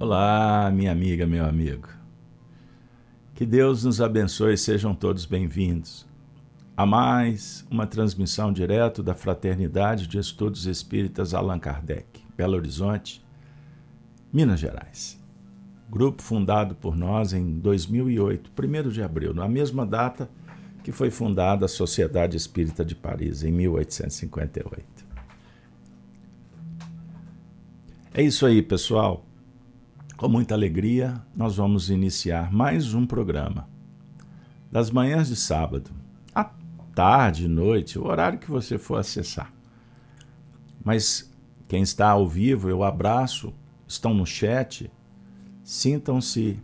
Olá, minha amiga, meu amigo. Que Deus nos abençoe e sejam todos bem-vindos a mais uma transmissão direto da Fraternidade de Estudos Espíritas Allan Kardec, Belo Horizonte, Minas Gerais. Grupo fundado por nós em 2008, 1 de abril, na mesma data que foi fundada a Sociedade Espírita de Paris, em 1858. É isso aí, pessoal. Com muita alegria, nós vamos iniciar mais um programa. Das manhãs de sábado, à tarde, noite, o horário que você for acessar. Mas quem está ao vivo, eu abraço, estão no chat, sintam-se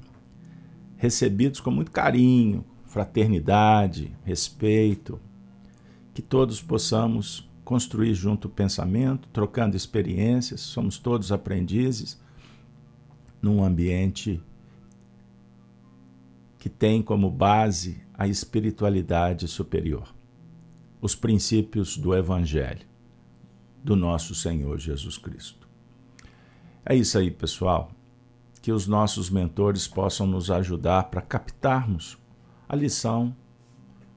recebidos com muito carinho, fraternidade, respeito, que todos possamos construir junto o pensamento, trocando experiências, somos todos aprendizes num ambiente que tem como base a espiritualidade superior, os princípios do Evangelho, do nosso Senhor Jesus Cristo. É isso aí, pessoal. Que os nossos mentores possam nos ajudar para captarmos a lição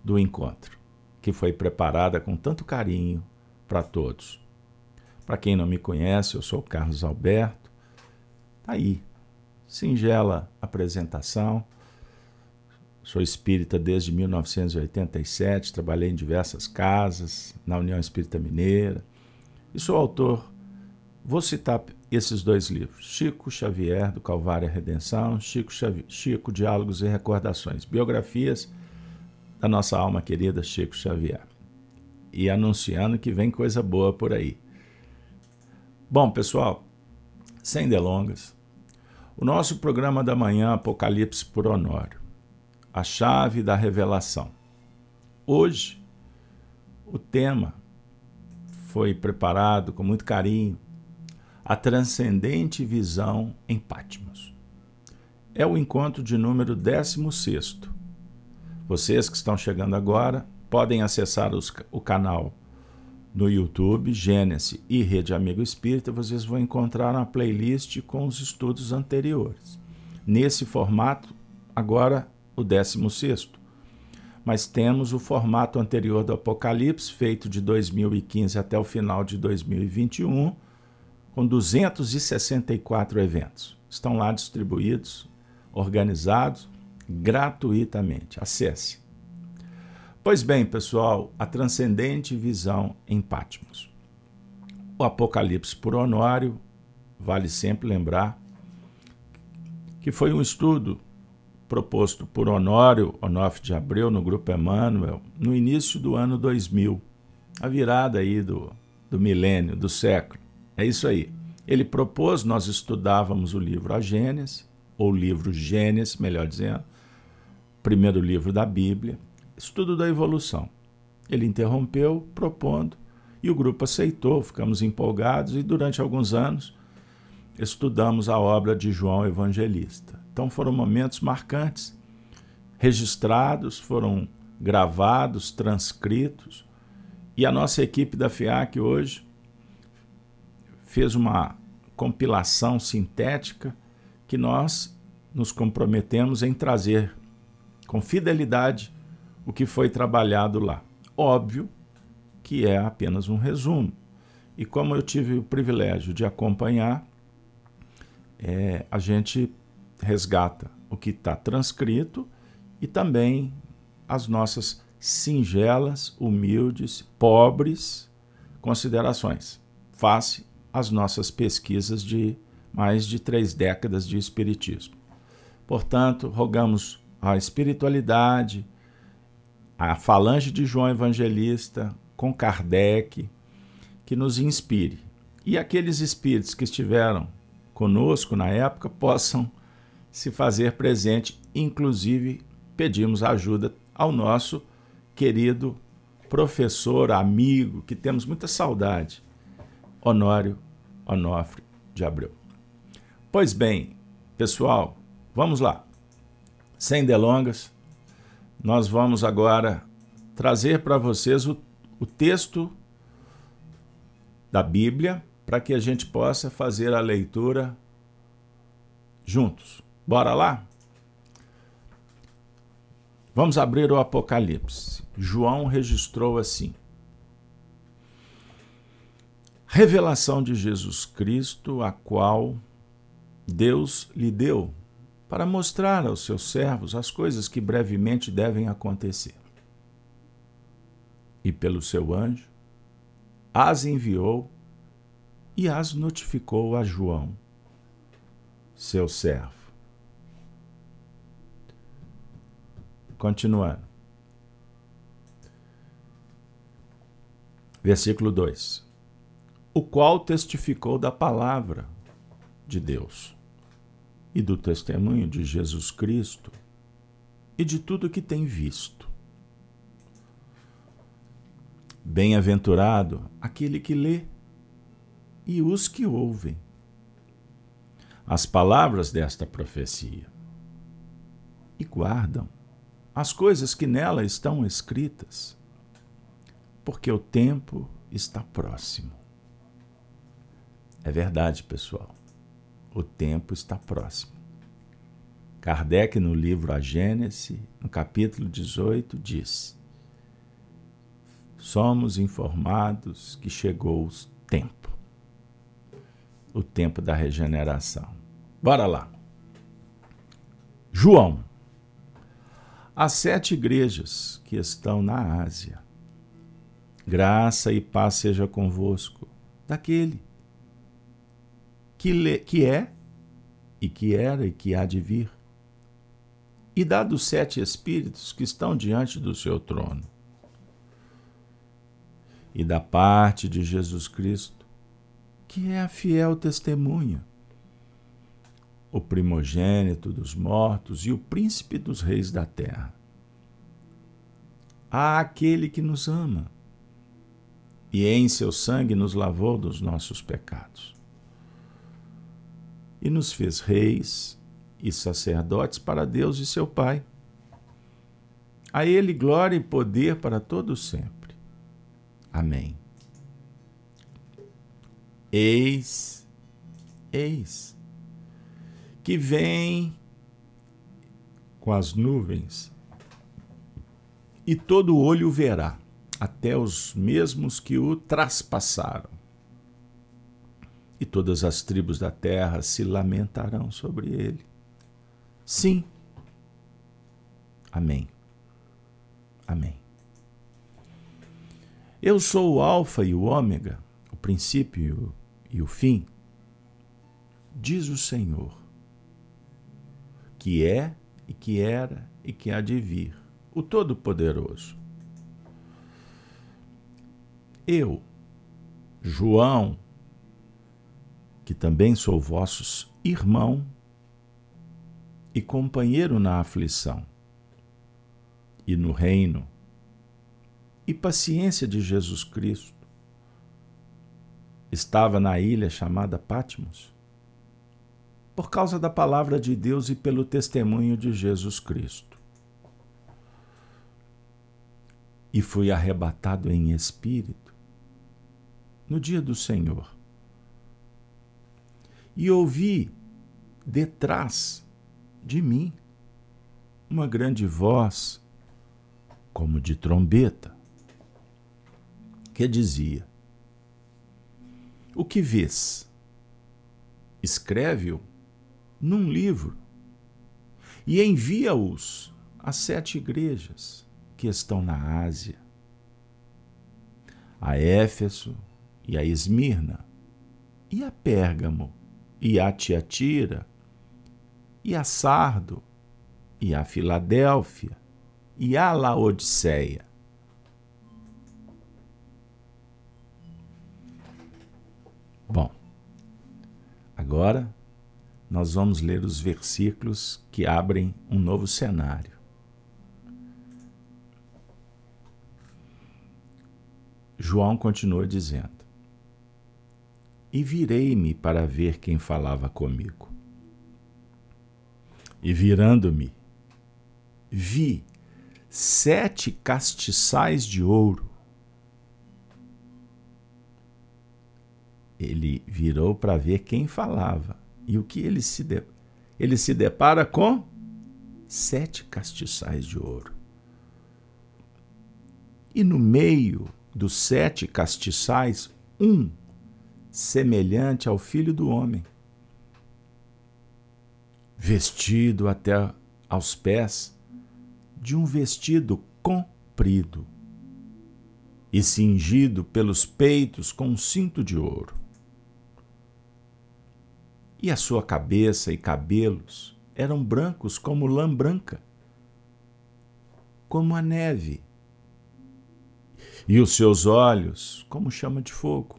do encontro, que foi preparada com tanto carinho para todos. Para quem não me conhece, eu sou Carlos Alberto. Tá aí, singela apresentação. Sou espírita desde 1987, trabalhei em diversas casas, na União Espírita Mineira, e sou autor. Vou citar esses dois livros: Chico Xavier, do Calvário e Redenção, Chico, Xavier, Chico Diálogos e Recordações, biografias da nossa alma querida Chico Xavier. E anunciando que vem coisa boa por aí. Bom, pessoal, sem delongas, o nosso programa da manhã, Apocalipse por Honório. A chave da revelação. Hoje, o tema foi preparado com muito carinho. A transcendente visão em Patmos. É o encontro de número 16. Vocês que estão chegando agora podem acessar os, o canal no YouTube, Gênesis e Rede Amigo Espírita, vocês vão encontrar uma playlist com os estudos anteriores. Nesse formato, agora o 16. Mas temos o formato anterior do Apocalipse, feito de 2015 até o final de 2021, com 264 eventos. Estão lá distribuídos, organizados gratuitamente. Acesse Pois bem, pessoal, a transcendente visão em Patmos. O Apocalipse por Honório, vale sempre lembrar, que foi um estudo proposto por Honório Onofre de Abreu no Grupo Emmanuel no início do ano 2000, a virada aí do, do milênio, do século. É isso aí. Ele propôs, nós estudávamos o livro A Gênesis, ou livro Gênesis, melhor dizendo, primeiro livro da Bíblia, estudo da evolução. Ele interrompeu, propondo, e o grupo aceitou, ficamos empolgados e durante alguns anos estudamos a obra de João Evangelista. Então foram momentos marcantes, registrados, foram gravados, transcritos, e a nossa equipe da FIAC hoje fez uma compilação sintética que nós nos comprometemos em trazer com fidelidade o que foi trabalhado lá. Óbvio que é apenas um resumo. E como eu tive o privilégio de acompanhar, é, a gente resgata o que está transcrito e também as nossas singelas, humildes, pobres considerações, face às nossas pesquisas de mais de três décadas de Espiritismo. Portanto, rogamos a espiritualidade, a falange de João Evangelista, com Kardec, que nos inspire. E aqueles espíritos que estiveram conosco na época possam se fazer presente, inclusive pedimos ajuda ao nosso querido professor, amigo, que temos muita saudade, Honório Onofre de Abreu. Pois bem, pessoal, vamos lá. Sem delongas, nós vamos agora trazer para vocês o, o texto da Bíblia para que a gente possa fazer a leitura juntos. Bora lá? Vamos abrir o Apocalipse. João registrou assim: Revelação de Jesus Cristo, a qual Deus lhe deu para mostrar aos seus servos as coisas que brevemente devem acontecer. E pelo seu anjo as enviou e as notificou a João, seu servo. Continuando. Versículo 2: O qual testificou da palavra de Deus e do testemunho de Jesus Cristo e de tudo que tem visto. Bem-aventurado aquele que lê e os que ouvem as palavras desta profecia e guardam as coisas que nela estão escritas, porque o tempo está próximo. É verdade, pessoal o tempo está próximo. Kardec, no livro A Gênese, no capítulo 18, diz: Somos informados que chegou o tempo o tempo da regeneração. Bora lá. João. As sete igrejas que estão na Ásia. Graça e paz seja convosco, daquele que, que é, e que era, e que há de vir, e dá dos sete espíritos que estão diante do seu trono, e da parte de Jesus Cristo, que é a fiel testemunha, o primogênito dos mortos e o príncipe dos reis da terra. Há aquele que nos ama e em seu sangue nos lavou dos nossos pecados e nos fez reis e sacerdotes para Deus e seu Pai. A Ele glória e poder para todos sempre. Amém. Eis, eis, que vem com as nuvens, e todo olho verá, até os mesmos que o traspassaram e todas as tribos da terra se lamentarão sobre ele. Sim. Amém. Amém. Eu sou o Alfa e o Ômega, o princípio e o fim, diz o Senhor, que é e que era e que há de vir, o Todo-Poderoso. Eu, João, que também sou vosso irmão e companheiro na aflição e no reino e paciência de Jesus Cristo. Estava na ilha chamada Patmos por causa da palavra de Deus e pelo testemunho de Jesus Cristo. E fui arrebatado em espírito no dia do Senhor e ouvi detrás de mim uma grande voz, como de trombeta, que dizia: O que vês? Escreve-o num livro e envia-os às sete igrejas que estão na Ásia, a Éfeso e a Esmirna e a Pérgamo e a Tiatira, e a Sardo, e a Filadélfia, e a Laodiceia. Bom, agora nós vamos ler os versículos que abrem um novo cenário. João continua dizendo: e virei-me para ver quem falava comigo. E virando-me, vi sete castiçais de ouro. Ele virou para ver quem falava e o que ele se de... ele se depara com sete castiçais de ouro. E no meio dos sete castiçais, um semelhante ao filho do homem, vestido até aos pés de um vestido comprido e cingido pelos peitos com um cinto de ouro. E a sua cabeça e cabelos eram brancos como lã branca, como a neve, e os seus olhos como chama de fogo.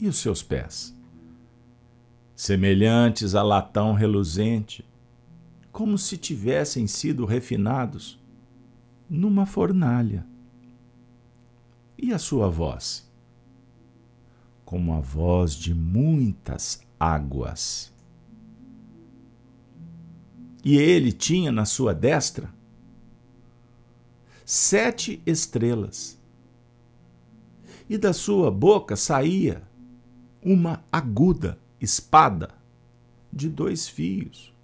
E os seus pés? Semelhantes a latão reluzente, como se tivessem sido refinados numa fornalha. E a sua voz? Como a voz de muitas águas. E ele tinha na sua destra sete estrelas. E da sua boca saía uma aguda espada de dois fios.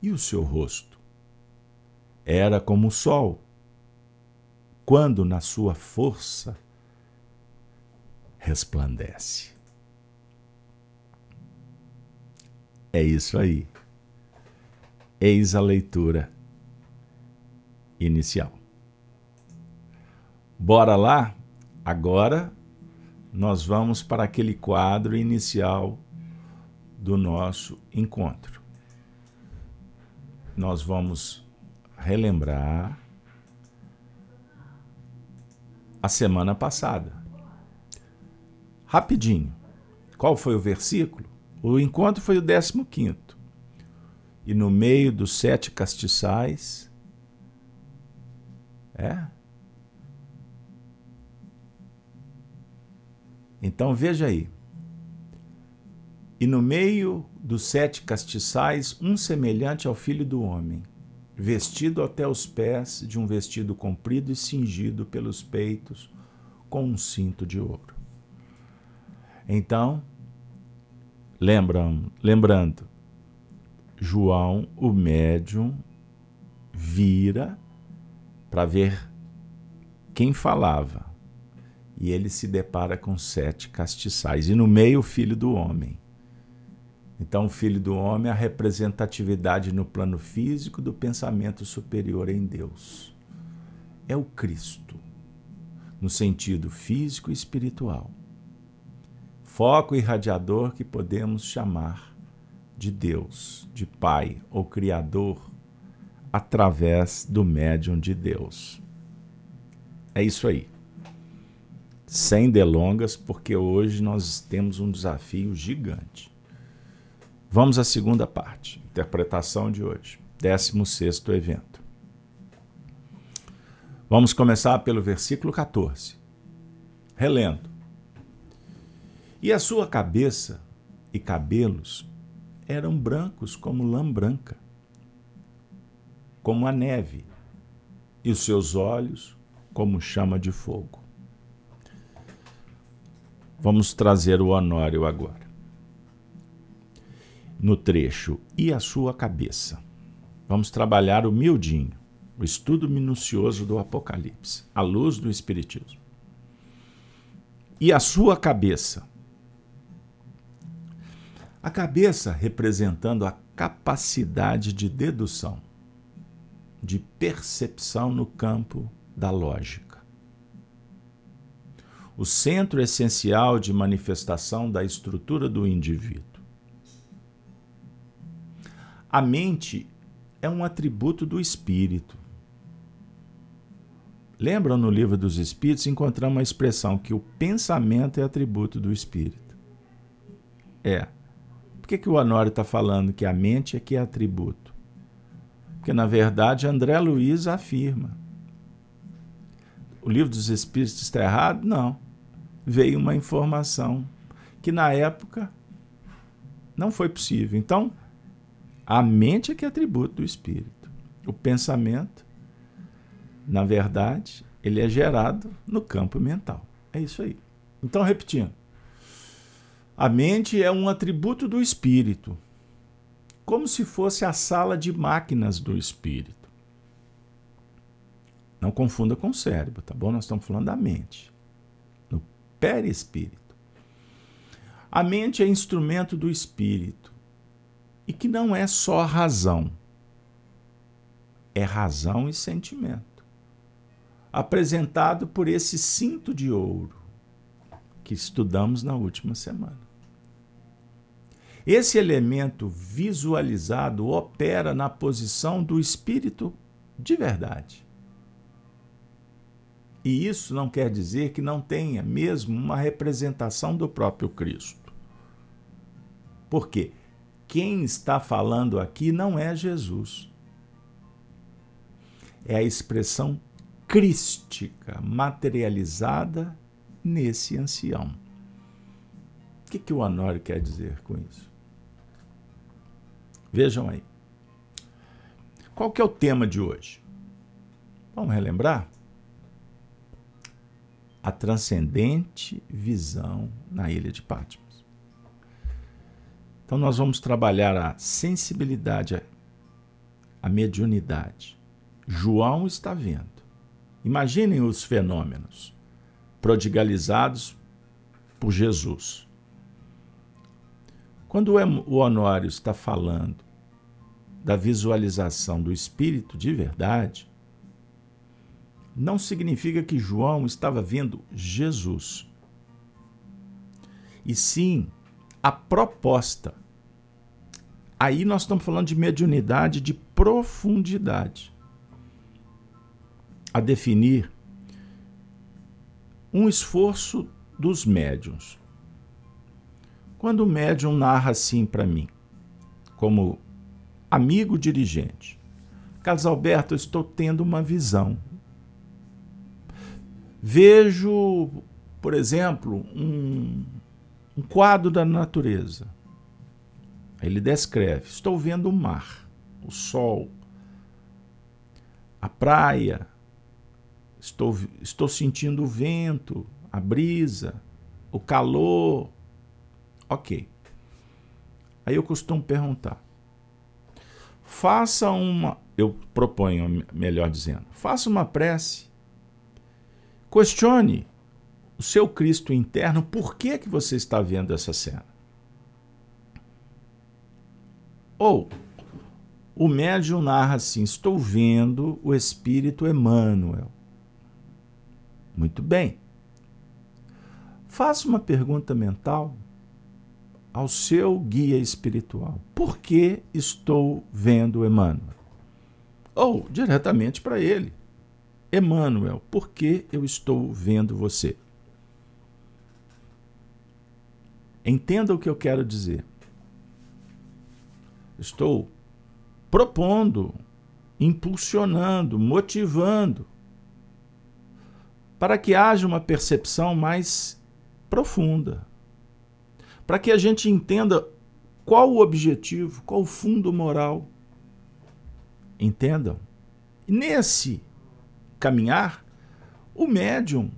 E o seu rosto era como o sol, quando na sua força resplandece. É isso aí. Eis a leitura inicial. Bora lá? Agora nós vamos para aquele quadro inicial do nosso encontro. Nós vamos relembrar a semana passada. Rapidinho. Qual foi o versículo? O encontro foi o 15. E no meio dos sete castiçais, é? Então veja aí. E no meio dos sete castiçais, um semelhante ao filho do homem vestido até os pés de um vestido comprido e cingido pelos peitos com um cinto de ouro. Então, lembram, lembrando, João, o médium, vira para ver quem falava. E ele se depara com sete castiçais, e no meio o filho do homem. Então, o Filho do Homem é a representatividade no plano físico do pensamento superior em Deus. É o Cristo, no sentido físico e espiritual. Foco irradiador que podemos chamar de Deus, de Pai ou Criador, através do médium de Deus. É isso aí. Sem delongas, porque hoje nós temos um desafio gigante. Vamos à segunda parte, interpretação de hoje, 16 evento. Vamos começar pelo versículo 14. Relendo. E a sua cabeça e cabelos eram brancos como lã branca, como a neve, e os seus olhos como chama de fogo. Vamos trazer o Honório agora no trecho e a sua cabeça. Vamos trabalhar o o estudo minucioso do Apocalipse, à luz do Espiritismo. E a sua cabeça. A cabeça representando a capacidade de dedução, de percepção no campo da lógica. O centro essencial de manifestação da estrutura do indivíduo a mente é um atributo do espírito. Lembram no livro dos Espíritos encontramos a expressão que o pensamento é atributo do espírito. É. Por que, que o Honório está falando que a mente é que é atributo? Porque, na verdade, André Luiz afirma. O livro dos Espíritos está errado? Não. Veio uma informação que, na época, não foi possível. Então, a mente é que é atributo do espírito. O pensamento, na verdade, ele é gerado no campo mental. É isso aí. Então, repetindo. A mente é um atributo do espírito, como se fosse a sala de máquinas do espírito. Não confunda com o cérebro, tá bom? Nós estamos falando da mente, perispírito. A mente é instrumento do espírito e que não é só razão, é razão e sentimento, apresentado por esse cinto de ouro que estudamos na última semana. Esse elemento visualizado opera na posição do espírito de verdade. E isso não quer dizer que não tenha mesmo uma representação do próprio Cristo. Porque quem está falando aqui não é Jesus. É a expressão crística materializada nesse ancião. O que, que o Honório quer dizer com isso? Vejam aí. Qual que é o tema de hoje? Vamos relembrar? A transcendente visão na ilha de Patmos. Então nós vamos trabalhar a sensibilidade, a mediunidade. João está vendo. Imaginem os fenômenos prodigalizados por Jesus. Quando o Honório está falando da visualização do Espírito de verdade, não significa que João estava vendo Jesus. E sim a proposta. Aí nós estamos falando de mediunidade de profundidade. A definir um esforço dos médiums. Quando o médium narra assim para mim, como amigo dirigente, Carlos Alberto, eu estou tendo uma visão. Vejo, por exemplo, um, um quadro da natureza. Ele descreve: estou vendo o mar, o sol, a praia, estou, estou sentindo o vento, a brisa, o calor. Ok. Aí eu costumo perguntar: faça uma, eu proponho, melhor dizendo, faça uma prece. Questione o seu Cristo interno, por que, que você está vendo essa cena? Ou o médium narra assim: estou vendo o Espírito Emmanuel. Muito bem. Faça uma pergunta mental ao seu guia espiritual. Por que estou vendo Emmanuel? Ou diretamente para ele. Emmanuel, por que eu estou vendo você? Entenda o que eu quero dizer. Estou propondo, impulsionando, motivando para que haja uma percepção mais profunda, para que a gente entenda qual o objetivo, qual o fundo moral. Entendam? nesse caminhar, o médium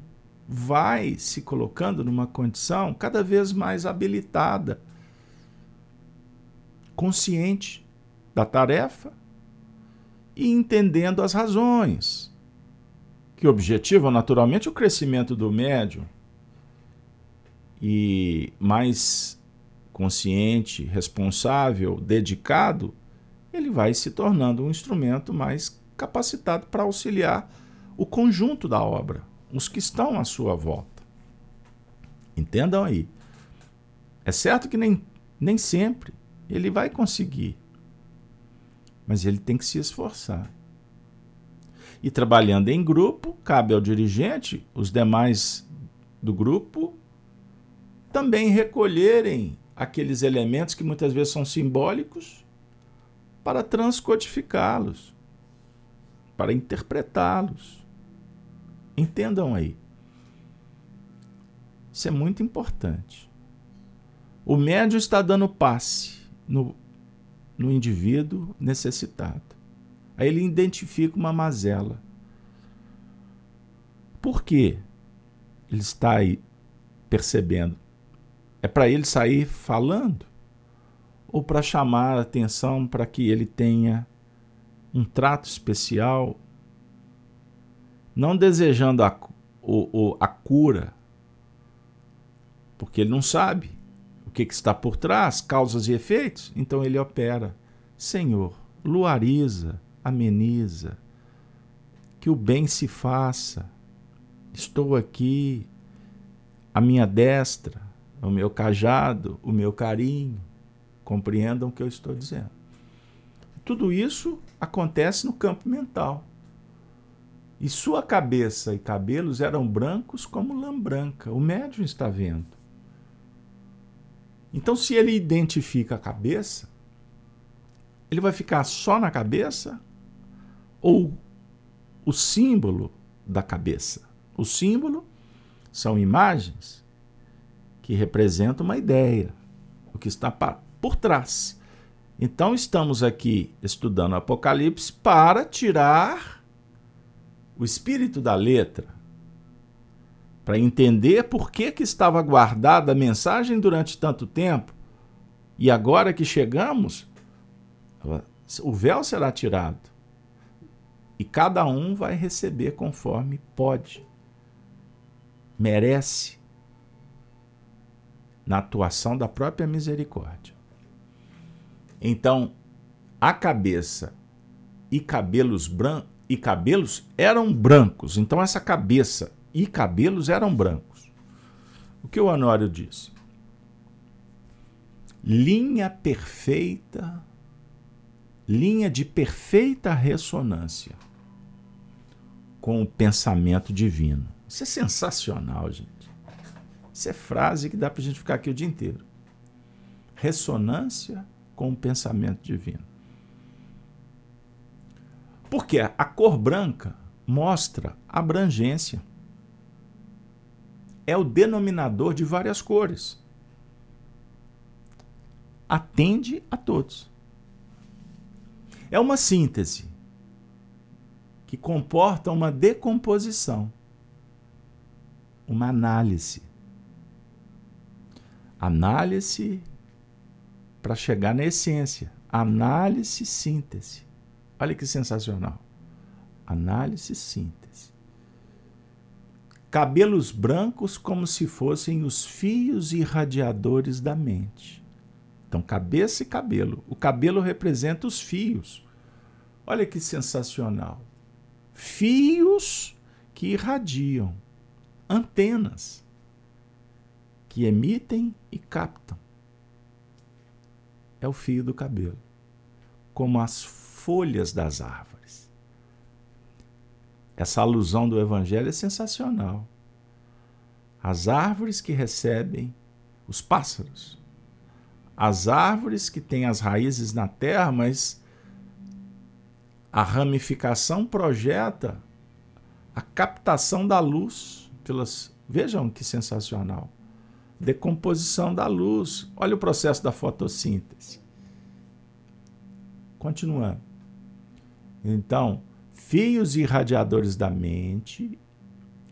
vai se colocando numa condição cada vez mais habilitada, consciente da tarefa e entendendo as razões que objetivam naturalmente o crescimento do médium. E mais consciente, responsável, dedicado, ele vai se tornando um instrumento mais capacitado para auxiliar o conjunto da obra, os que estão à sua volta. Entendam aí. É certo que nem, nem sempre ele vai conseguir, mas ele tem que se esforçar. E trabalhando em grupo, cabe ao dirigente, os demais do grupo, também recolherem aqueles elementos que muitas vezes são simbólicos para transcodificá-los, para interpretá-los. Entendam aí. Isso é muito importante. O médium está dando passe no, no indivíduo necessitado. Aí ele identifica uma mazela. Por quê? Ele está aí percebendo É para ele sair falando? Ou para chamar a atenção para que ele tenha um trato especial, não desejando a, o, o, a cura, porque ele não sabe o que, que está por trás, causas e efeitos, então ele opera. Senhor, luariza, ameniza, que o bem se faça. Estou aqui, a minha destra, o meu cajado, o meu carinho. Compreendam o que eu estou dizendo. Tudo isso acontece no campo mental. E sua cabeça e cabelos eram brancos como lã branca. O médium está vendo. Então, se ele identifica a cabeça, ele vai ficar só na cabeça ou o símbolo da cabeça? O símbolo são imagens que representam uma ideia, o que está por trás. Então, estamos aqui estudando Apocalipse para tirar o espírito da letra, para entender por que, que estava guardada a mensagem durante tanto tempo e agora que chegamos, o véu será tirado e cada um vai receber conforme pode, merece, na atuação da própria misericórdia. Então, a cabeça e cabelos brancos e cabelos eram brancos. Então essa cabeça e cabelos eram brancos. O que o Honório disse? Linha perfeita, linha de perfeita ressonância com o pensamento divino. Isso é sensacional, gente. Isso é frase que dá para a gente ficar aqui o dia inteiro. Ressonância com o pensamento divino. Porque a cor branca mostra abrangência. É o denominador de várias cores. Atende a todos. É uma síntese que comporta uma decomposição, uma análise. Análise para chegar na essência. Análise, síntese. Olha que sensacional. Análise, síntese. Cabelos brancos como se fossem os fios irradiadores da mente. Então, cabeça e cabelo. O cabelo representa os fios. Olha que sensacional fios que irradiam, antenas que emitem e captam. É o fio do cabelo, como as folhas das árvores. Essa alusão do Evangelho é sensacional. As árvores que recebem os pássaros, as árvores que têm as raízes na terra, mas a ramificação projeta a captação da luz pelas. Vejam que sensacional. Decomposição da luz. Olha o processo da fotossíntese. Continuando. Então, fios irradiadores da mente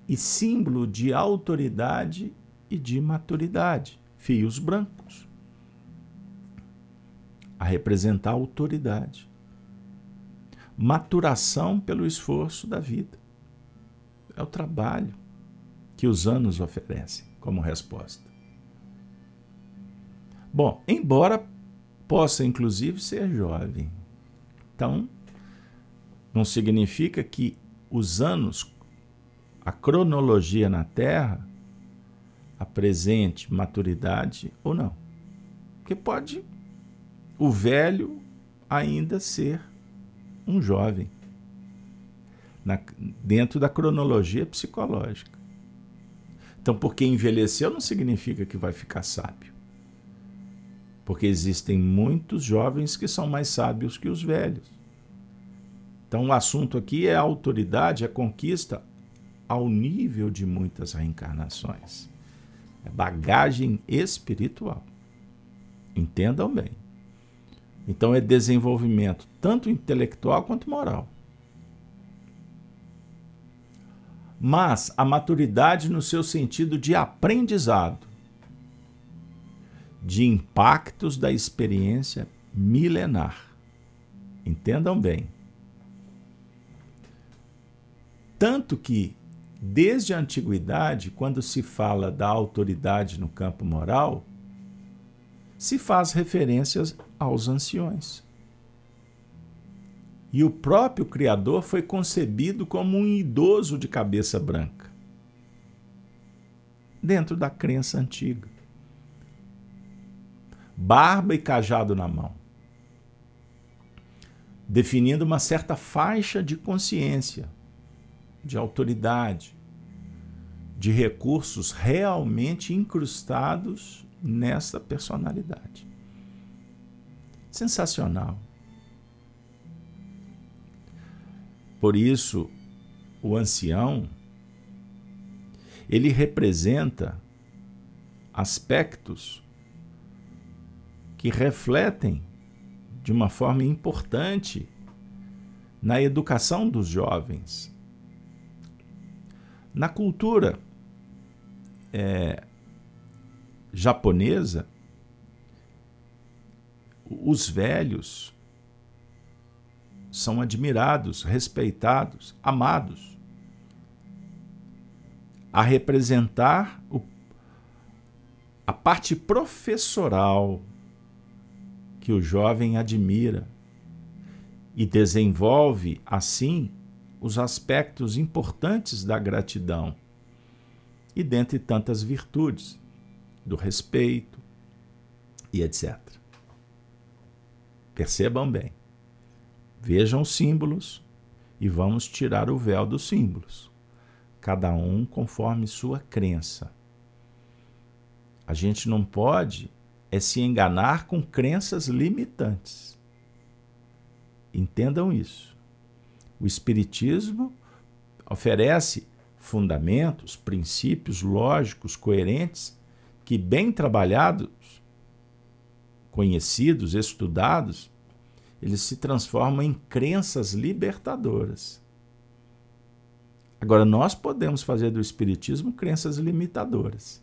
e símbolo de autoridade e de maturidade. Fios brancos. A representar a autoridade maturação pelo esforço da vida. É o trabalho que os anos oferecem como resposta. Bom, embora possa inclusive ser jovem, então não significa que os anos, a cronologia na Terra, apresente maturidade ou não. Porque pode o velho ainda ser um jovem, na, dentro da cronologia psicológica. Então, porque envelheceu não significa que vai ficar sábio. Porque existem muitos jovens que são mais sábios que os velhos. Então, o assunto aqui é a autoridade, a conquista ao nível de muitas reencarnações. É bagagem espiritual. Entendam bem. Então é desenvolvimento tanto intelectual quanto moral. Mas a maturidade no seu sentido de aprendizado. de impactos da experiência milenar. Entendam bem. Tanto que, desde a antiguidade, quando se fala da autoridade no campo moral, se faz referências aos anciões. E o próprio Criador foi concebido como um idoso de cabeça branca, dentro da crença antiga. Barba e cajado na mão, definindo uma certa faixa de consciência, de autoridade, de recursos realmente incrustados nessa personalidade. Sensacional. Por isso, o ancião ele representa aspectos que refletem de uma forma importante na educação dos jovens. Na cultura é, japonesa, os velhos são admirados, respeitados, amados. A representar o, a parte professoral que o jovem admira e desenvolve, assim, os aspectos importantes da gratidão e dentre tantas virtudes, do respeito e etc. Percebam bem. Vejam os símbolos e vamos tirar o véu dos símbolos, cada um conforme sua crença. A gente não pode é se enganar com crenças limitantes. Entendam isso. O Espiritismo oferece fundamentos, princípios lógicos, coerentes, que, bem trabalhados, conhecidos, estudados, eles se transformam em crenças libertadoras. Agora, nós podemos fazer do Espiritismo crenças limitadoras.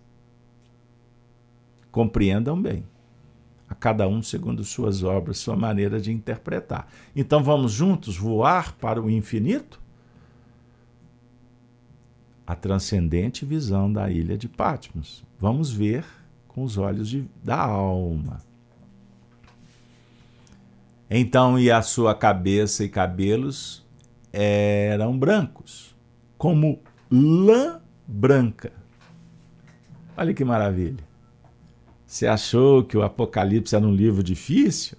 Compreendam bem. A cada um segundo suas obras, sua maneira de interpretar. Então, vamos juntos voar para o infinito? A transcendente visão da ilha de Patmos. Vamos ver com os olhos de, da alma. Então, e a sua cabeça e cabelos eram brancos, como lã branca. Olha que maravilha. Você achou que o Apocalipse era um livro difícil?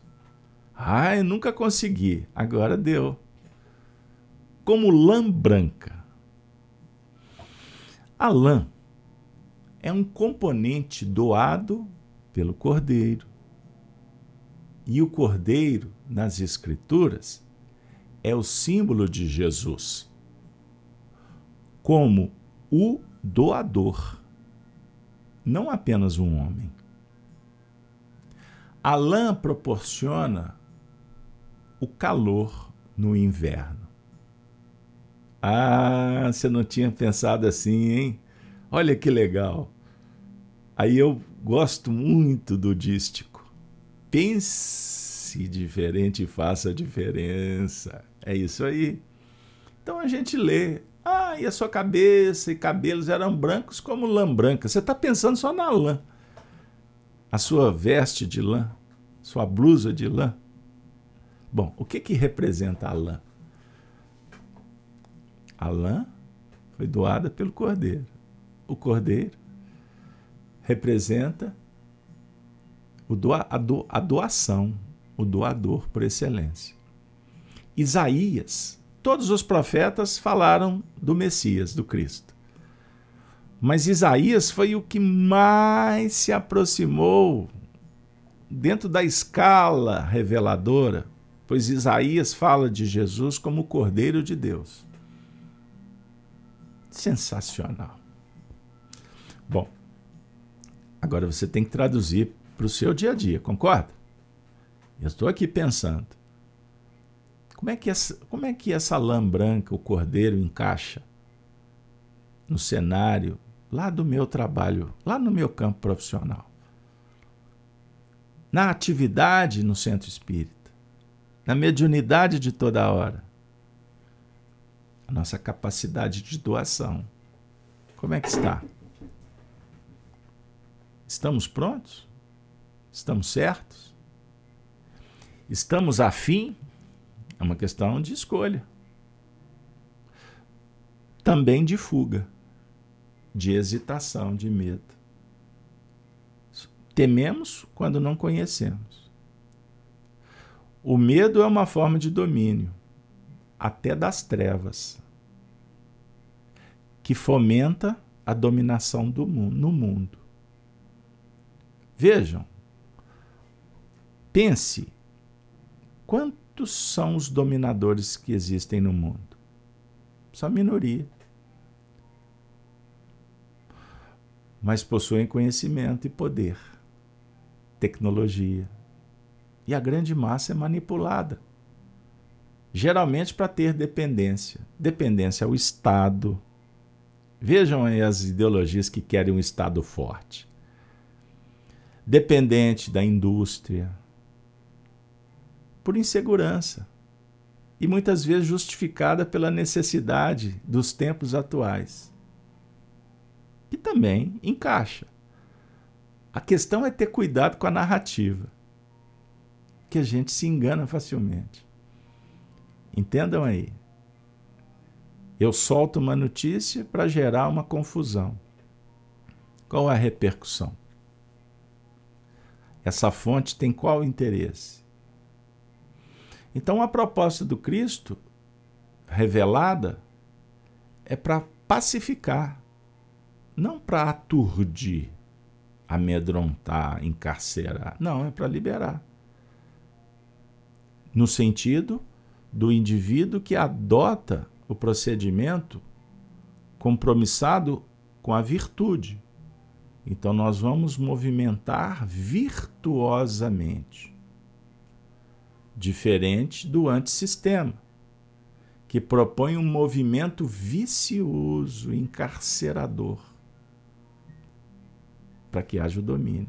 Ai, nunca consegui. Agora deu. Como lã branca. A lã é um componente doado pelo cordeiro e o cordeiro, nas Escrituras, é o símbolo de Jesus, como o doador, não apenas um homem. A lã proporciona o calor no inverno. Ah, você não tinha pensado assim, hein? Olha que legal. Aí eu gosto muito do dístico pense diferente e faça diferença. É isso aí. Então a gente lê. Ah, e a sua cabeça e cabelos eram brancos como lã branca. Você está pensando só na lã. A sua veste de lã, sua blusa de lã. Bom, o que, que representa a lã? A lã foi doada pelo cordeiro. O cordeiro representa o doa, a, do, a doação, o doador por excelência. Isaías, todos os profetas falaram do Messias, do Cristo. Mas Isaías foi o que mais se aproximou dentro da escala reveladora, pois Isaías fala de Jesus como o Cordeiro de Deus. Sensacional. Bom, agora você tem que traduzir para o seu dia a dia, concorda? Eu estou aqui pensando. Como é, que essa, como é que essa lã branca, o cordeiro, encaixa no cenário lá do meu trabalho, lá no meu campo profissional? na atividade no centro espírita, na mediunidade de toda hora. A nossa capacidade de doação. Como é que está? Estamos prontos? Estamos certos? Estamos afim? É uma questão de escolha. Também de fuga, de hesitação, de medo. Tememos quando não conhecemos. O medo é uma forma de domínio, até das trevas, que fomenta a dominação do mundo, no mundo. Vejam, pense quantos são os dominadores que existem no mundo? São minoria. Mas possuem conhecimento e poder, tecnologia. E a grande massa é manipulada. Geralmente para ter dependência. Dependência ao Estado. Vejam aí as ideologias que querem um Estado forte dependente da indústria, por insegurança e muitas vezes justificada pela necessidade dos tempos atuais. Também encaixa. A questão é ter cuidado com a narrativa, que a gente se engana facilmente. Entendam aí. Eu solto uma notícia para gerar uma confusão. Qual a repercussão? Essa fonte tem qual interesse? Então, a proposta do Cristo revelada é para pacificar, não para aturdir, amedrontar, encarcerar. Não, é para liberar. No sentido do indivíduo que adota o procedimento compromissado com a virtude. Então nós vamos movimentar virtuosamente. Diferente do antissistema, que propõe um movimento vicioso, encarcerador, para que haja o domínio.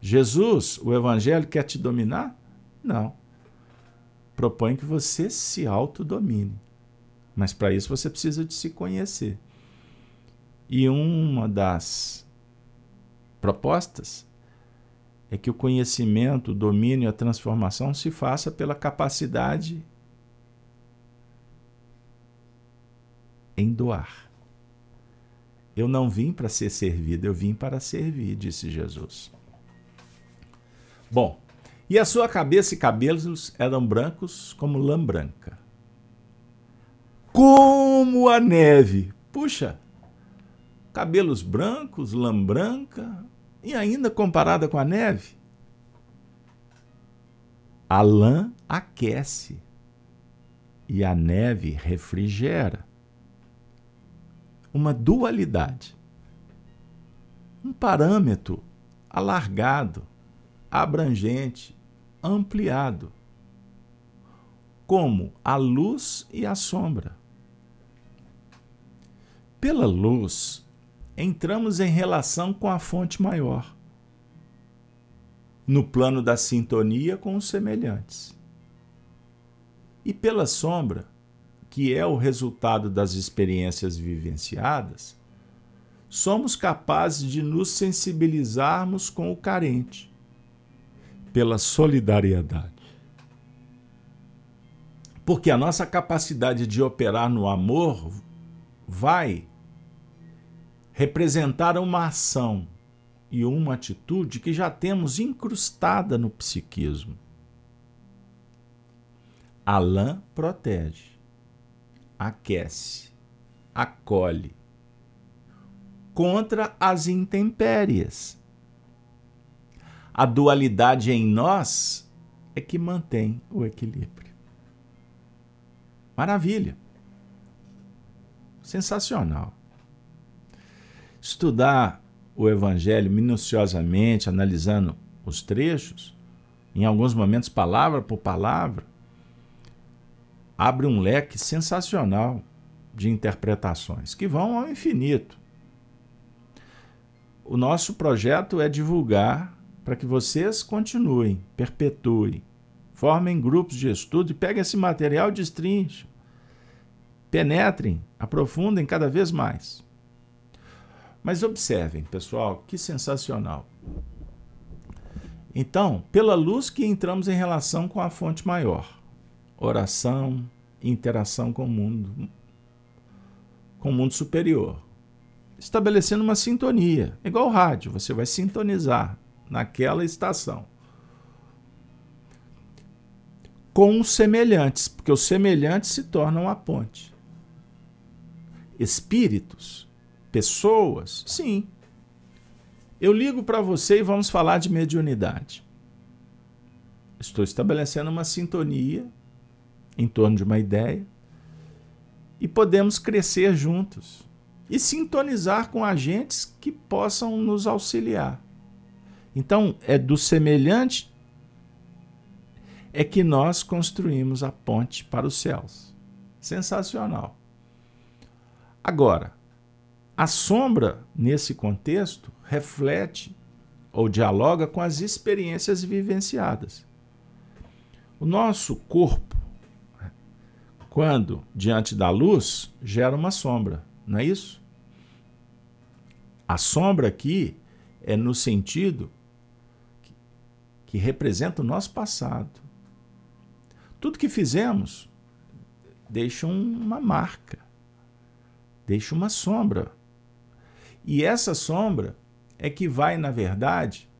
Jesus, o Evangelho, quer te dominar? Não. Propõe que você se autodomine. Mas para isso você precisa de se conhecer. E uma das propostas é que o conhecimento, o domínio, a transformação se faça pela capacidade em doar. Eu não vim para ser servido, eu vim para servir, disse Jesus. Bom, e a sua cabeça e cabelos eram brancos como lã branca. Como a neve. Puxa, cabelos brancos, lã branca, e ainda comparada com a neve, a lã aquece e a neve refrigera. Uma dualidade. Um parâmetro alargado, abrangente, ampliado. Como a luz e a sombra. Pela luz, entramos em relação com a fonte maior, no plano da sintonia com os semelhantes. E pela sombra, que é o resultado das experiências vivenciadas, somos capazes de nos sensibilizarmos com o carente, pela solidariedade. Porque a nossa capacidade de operar no amor vai representar uma ação e uma atitude que já temos incrustada no psiquismo. A lã protege, aquece, acolhe contra as intempéries. A dualidade em nós é que mantém o equilíbrio. Maravilha. Sensacional estudar o Evangelho minuciosamente, analisando os trechos, em alguns momentos, palavra por palavra, abre um leque sensacional de interpretações que vão ao infinito. O nosso projeto é divulgar para que vocês continuem, perpetuem, formem grupos de estudo e peguem esse material de destrincham, penetrem, aprofundem cada vez mais. Mas observem, pessoal, que sensacional. Então, pela luz que entramos em relação com a fonte maior, oração, interação com o mundo, com o mundo superior, estabelecendo uma sintonia, igual rádio, você vai sintonizar naquela estação com os semelhantes, porque os semelhantes se tornam a ponte. Espíritos, pessoas, sim, eu ligo para você e vamos falar de mediunidade. Estou estabelecendo uma sintonia em torno de uma ideia e podemos crescer juntos e sintonizar com agentes que possam nos auxiliar. Então, é do semelhante é que nós construímos a ponte para os céus. Sensacional. Agora, a sombra, nesse contexto, reflete ou dialoga com as experiências vivenciadas. O nosso corpo, quando diante da luz, gera uma sombra, não é isso? A sombra aqui é no sentido que, representa o nosso passado. Tudo que fizemos deixa uma marca, deixa uma sombra e essa sombra é que vai, na verdade,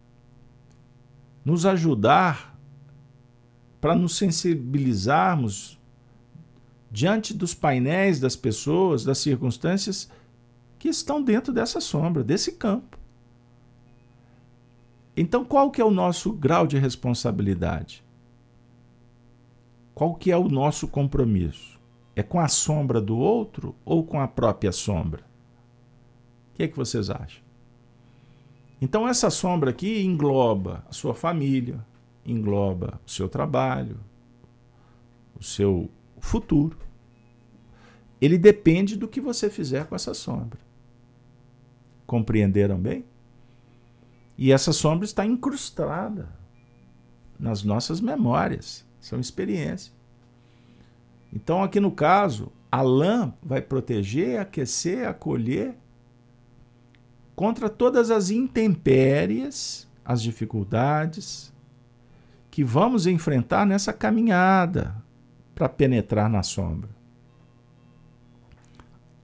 nos ajudar para nos sensibilizarmos diante dos painéis das pessoas, das circunstâncias que estão dentro dessa sombra, desse campo. Então, qual que é o nosso grau de responsabilidade? Qual que é o nosso compromisso? É com a sombra do outro ou com a própria sombra? O que, é que vocês acham? Então, essa sombra aqui engloba a sua família, engloba o seu trabalho, o seu futuro. Ele depende do que você fizer com essa sombra. Compreenderam bem? E essa sombra está incrustada nas nossas memórias, são experiências. Então, aqui no caso, a lã vai proteger, aquecer, acolher contra todas as intempéries, as dificuldades que vamos enfrentar nessa caminhada para penetrar na sombra.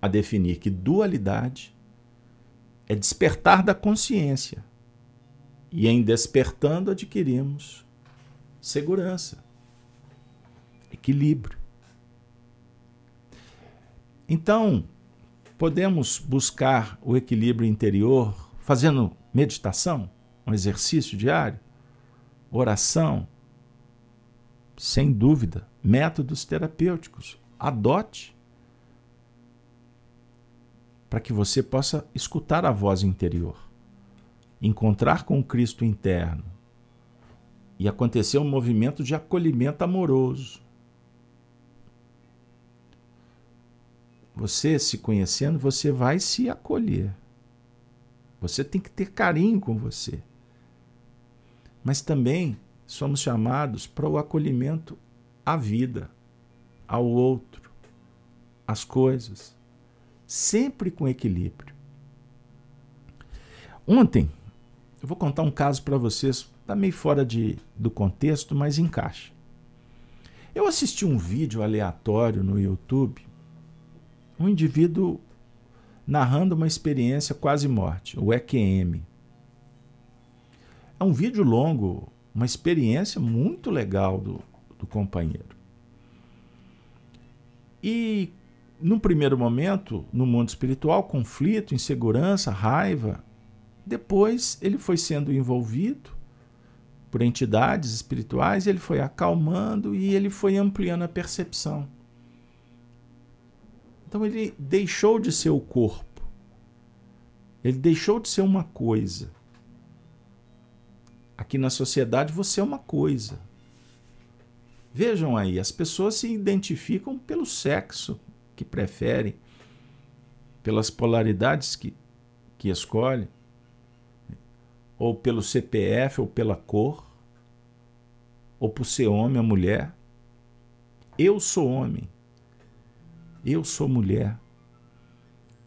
A definir que dualidade é despertar da consciência. E em despertando adquirimos segurança, equilíbrio. Então, podemos buscar o equilíbrio interior fazendo meditação, um exercício diário, oração, sem dúvida, métodos terapêuticos. Adote para que você possa escutar a voz interior, encontrar com o Cristo interno e acontecer um movimento de acolhimento amoroso Você se conhecendo, você vai se acolher. Você tem que ter carinho com você. Mas também somos chamados para o acolhimento à vida, ao outro, às coisas, sempre com equilíbrio. Ontem, eu vou contar um caso para vocês, está meio fora de, do contexto, mas encaixa. Eu assisti um vídeo aleatório no YouTube um indivíduo narrando uma experiência quase morte, o EQM. É um vídeo longo, uma experiência muito legal do, do companheiro. E, num primeiro momento, no mundo espiritual, conflito, insegurança, raiva. Depois, ele foi sendo envolvido por entidades espirituais, ele foi acalmando e ele foi ampliando a percepção. Então ele deixou de ser o corpo. Ele deixou de ser uma coisa. Aqui na sociedade você é uma coisa. Vejam aí, as pessoas se identificam pelo sexo que preferem, pelas polaridades que, que escolhem. ou pelo CPF, ou pela cor, ou por ser homem ou mulher. Eu sou homem. Eu sou mulher.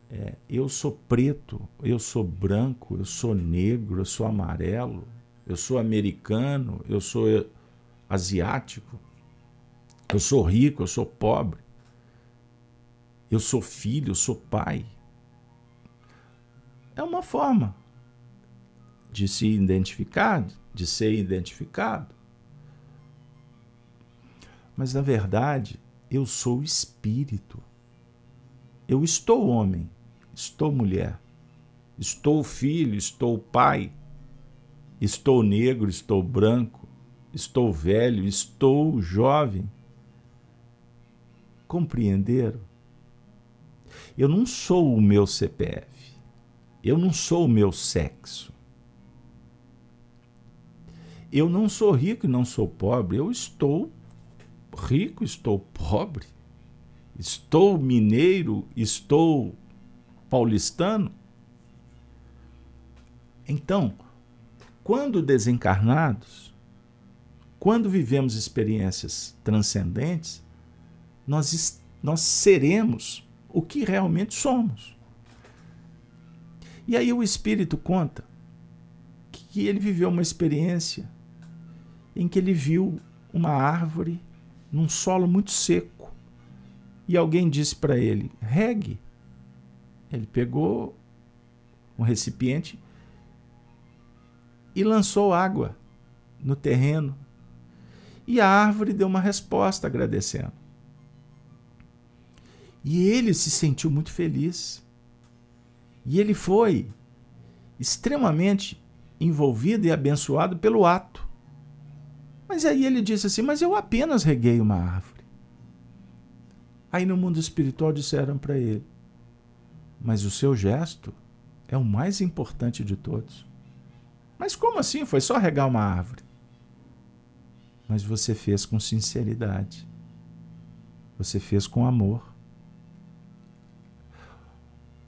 É, eu sou preto, eu sou branco, eu sou negro, eu sou amarelo, eu sou americano, eu sou asiático, eu sou rico, eu sou pobre, eu sou filho, eu sou pai. É uma forma de se identificar, de ser identificado. Mas na verdade, eu sou espírito. Eu estou homem, estou mulher, estou filho, estou pai, estou negro, estou branco, estou velho, estou jovem. Compreenderam? Eu não sou o meu CPF. Eu não sou o meu sexo. Eu não sou rico e não sou pobre. Eu estou rico, estou pobre. Estou mineiro, estou paulistano. Então, quando desencarnados, quando vivemos experiências transcendentes, nós, nós seremos o que realmente somos. E aí o Espírito conta que ele viveu uma experiência em que ele viu uma árvore num solo muito seco. E alguém disse para ele: regue. Ele pegou um recipiente e lançou água no terreno. E a árvore deu uma resposta agradecendo. E ele se sentiu muito feliz. E ele foi extremamente envolvido e abençoado pelo ato. Mas aí ele disse assim: Mas eu apenas reguei uma árvore. Aí no mundo espiritual disseram para ele: Mas o seu gesto é o mais importante de todos. Mas como assim? Foi só regar uma árvore. Mas você fez com sinceridade. Você fez com amor.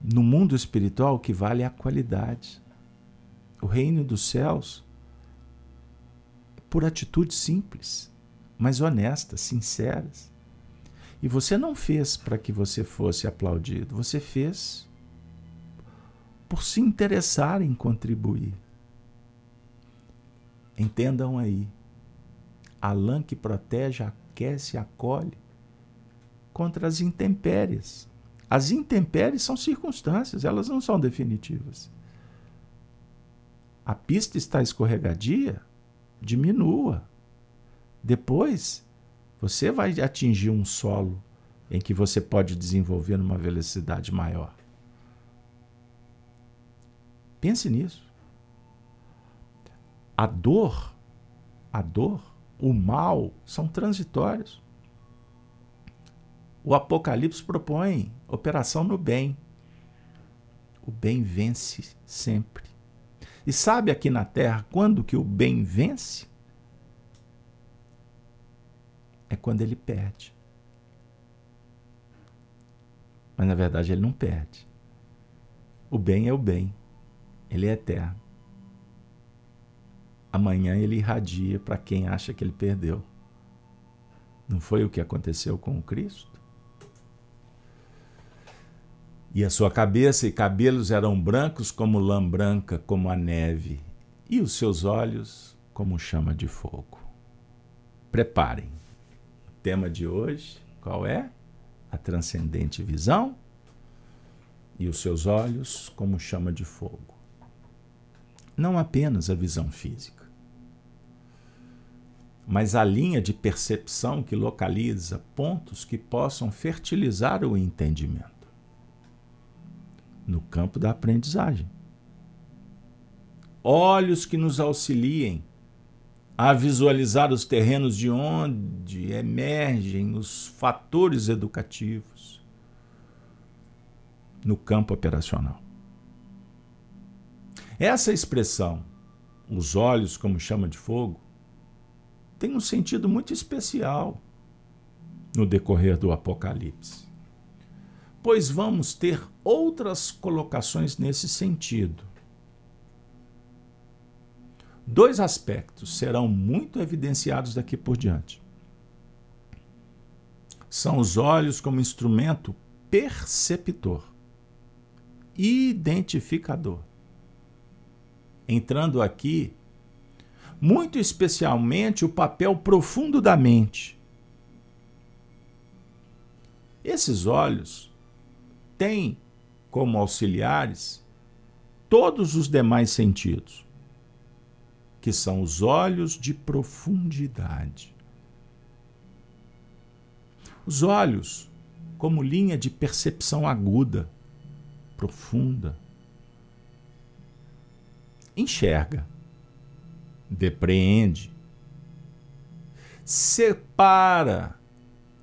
No mundo espiritual, o que vale é a qualidade. O reino dos céus, por atitudes simples, mas honestas, sinceras. E você não fez para que você fosse aplaudido, você fez por se interessar em contribuir. Entendam aí. A lã que protege, aquece, acolhe contra as intempéries. As intempéries são circunstâncias, elas não são definitivas. A pista está escorregadia, diminua. Depois, você vai atingir um solo em que você pode desenvolver numa velocidade maior. Pense nisso. A dor, a dor, o mal são transitórios. O Apocalipse propõe operação no bem. O bem vence sempre. E sabe aqui na terra quando que o bem vence? É quando ele perde. Mas na verdade ele não perde. O bem é o bem. Ele é eterno. Amanhã ele irradia para quem acha que ele perdeu. Não foi o que aconteceu com o Cristo? E a sua cabeça e cabelos eram brancos como lã branca, como a neve, e os seus olhos como chama de fogo. Preparem. O tema de hoje, qual é? A transcendente visão e os seus olhos como chama de fogo. Não apenas a visão física, mas a linha de percepção que localiza pontos que possam fertilizar o entendimento no campo da aprendizagem. Olhos que nos auxiliem a visualizar os terrenos de onde emergem os fatores educativos no campo operacional. Essa expressão, os olhos como chama de fogo, tem um sentido muito especial no decorrer do Apocalipse pois vamos ter outras colocações nesse sentido. dois aspectos serão muito evidenciados daqui por diante. São os olhos como instrumento perceptor, identificador. Entrando aqui, muito especialmente o papel profundo da mente. Esses olhos têm como auxiliares todos os demais sentidos, que são os olhos de profundidade. Os olhos, como linha de percepção aguda, profunda, enxerga, depreende, separa,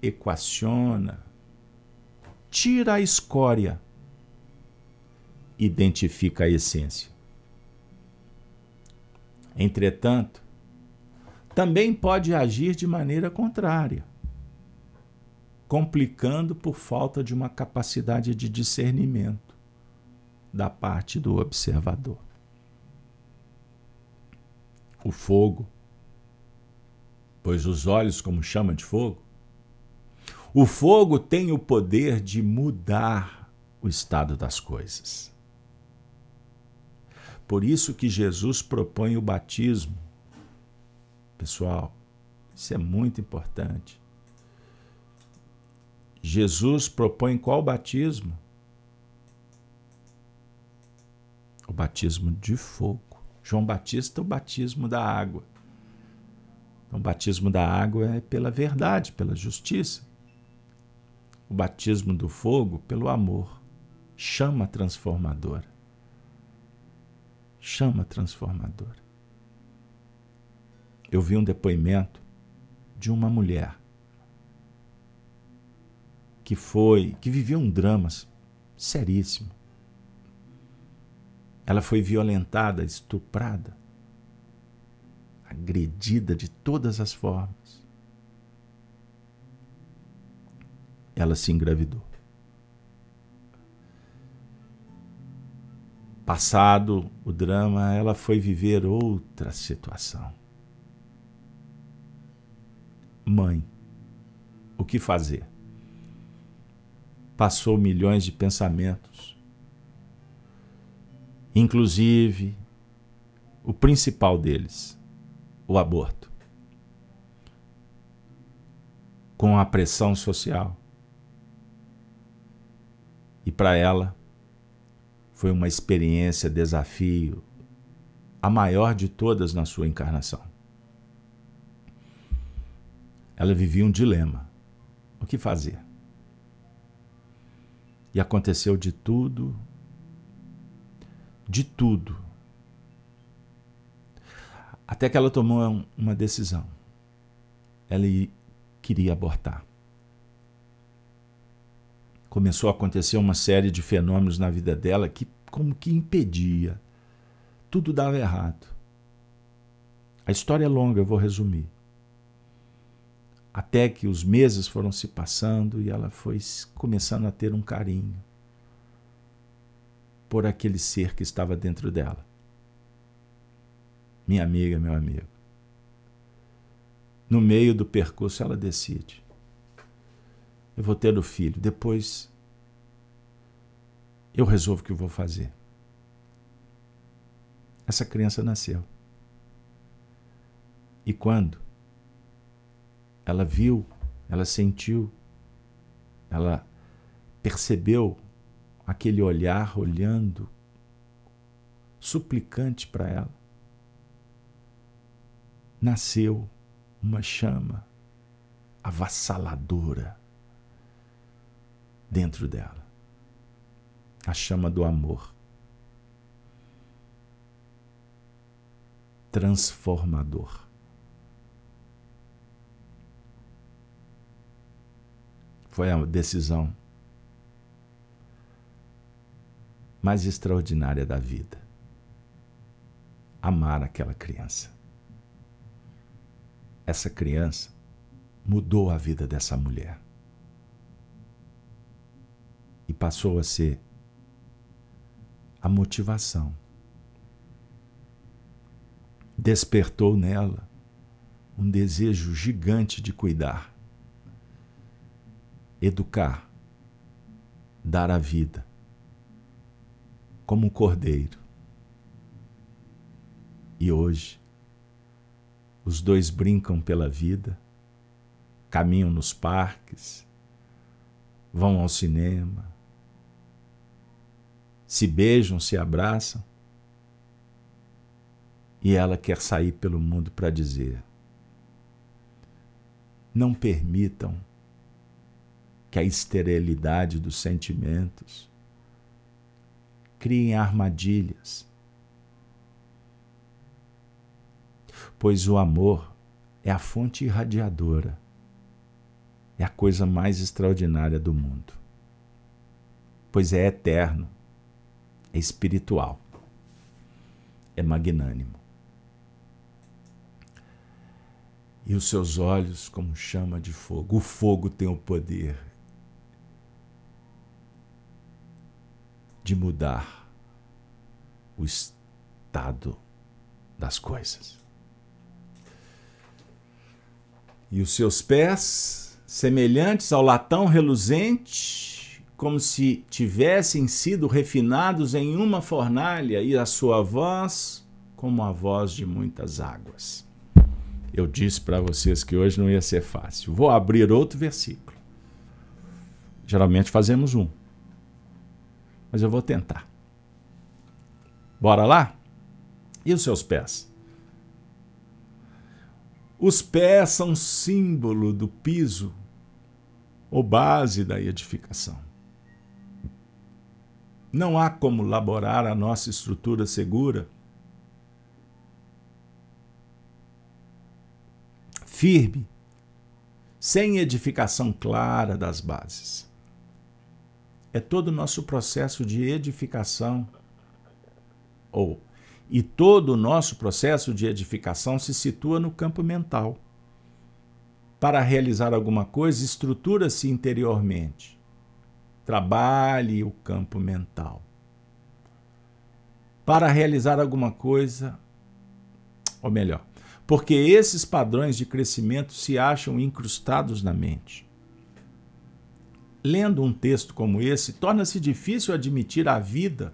equaciona, tira a escória identifica a essência. Entretanto, também pode agir de maneira contrária, complicando por falta de uma capacidade de discernimento da parte do observador. O fogo, pois os olhos como chama de fogo, o fogo tem o poder de mudar o estado das coisas. Por isso que Jesus propõe o batismo. Pessoal, isso é muito importante. Jesus propõe qual batismo? O batismo de fogo. João Batista, o batismo da água. Então, o batismo da água é pela verdade, pela justiça. O batismo do fogo, pelo amor. Chama transformadora chama transformadora. Eu vi um depoimento de uma mulher que foi, que viveu um drama seríssimo. Ela foi violentada, estuprada, agredida de todas as formas. Ela se engravidou. Passado o drama, ela foi viver outra situação. Mãe, o que fazer? Passou milhões de pensamentos. Inclusive, o principal deles, o aborto. Com a pressão social. E para ela, foi uma experiência, desafio, a maior de todas na sua encarnação. Ela vivia um dilema: o que fazer? E aconteceu de tudo, de tudo, até que ela tomou uma decisão. Ela queria abortar começou a acontecer uma série de fenômenos na vida dela que como que impedia. Tudo dava errado. A história é longa, eu vou resumir. Até que os meses foram se passando e ela foi começando a ter um carinho por aquele ser que estava dentro dela. Minha amiga, meu amigo. No meio do percurso, ela decide: eu vou ter o filho. Depois eu resolvo o que eu vou fazer. Essa criança nasceu. E quando ela viu, ela sentiu, ela percebeu aquele olhar olhando suplicante para ela, nasceu uma chama avassaladora dentro dela a chama do amor transformador. Foi a decisão mais extraordinária da vida. Amar aquela criança. Essa criança mudou a vida dessa mulher e passou a ser a motivação despertou nela um desejo gigante de cuidar, educar, dar a vida, como um cordeiro. E hoje, os dois brincam pela vida, caminham nos parques, vão ao cinema, se beijam, se abraçam, e ela quer sair pelo mundo para dizer: não permitam que a esterilidade dos sentimentos criem armadilhas. Pois o amor é a fonte irradiadora, é a coisa mais extraordinária do mundo, pois é eterno, é espiritual, é magnânimo. E os seus olhos como chama de fogo. O fogo tem o poder de mudar o estado das coisas e os seus pés, semelhantes ao latão reluzente, como se tivessem sido refinados em uma fornalha, e a sua voz como a voz de muitas águas. Eu disse para vocês que hoje não ia ser fácil. Vou abrir outro versículo. Geralmente fazemos um, mas eu vou tentar. Bora lá? E os seus pés? Os pés são símbolo do piso ou base da edificação. Não há como laborar a nossa estrutura segura, firme, sem edificação clara das bases. É todo o nosso processo de edificação ou e todo o nosso processo de edificação se situa no campo mental. Para realizar alguma coisa, estrutura-se interiormente. Trabalhe o campo mental. Para realizar alguma coisa, ou melhor, porque esses padrões de crescimento se acham incrustados na mente. Lendo um texto como esse, torna-se difícil admitir a vida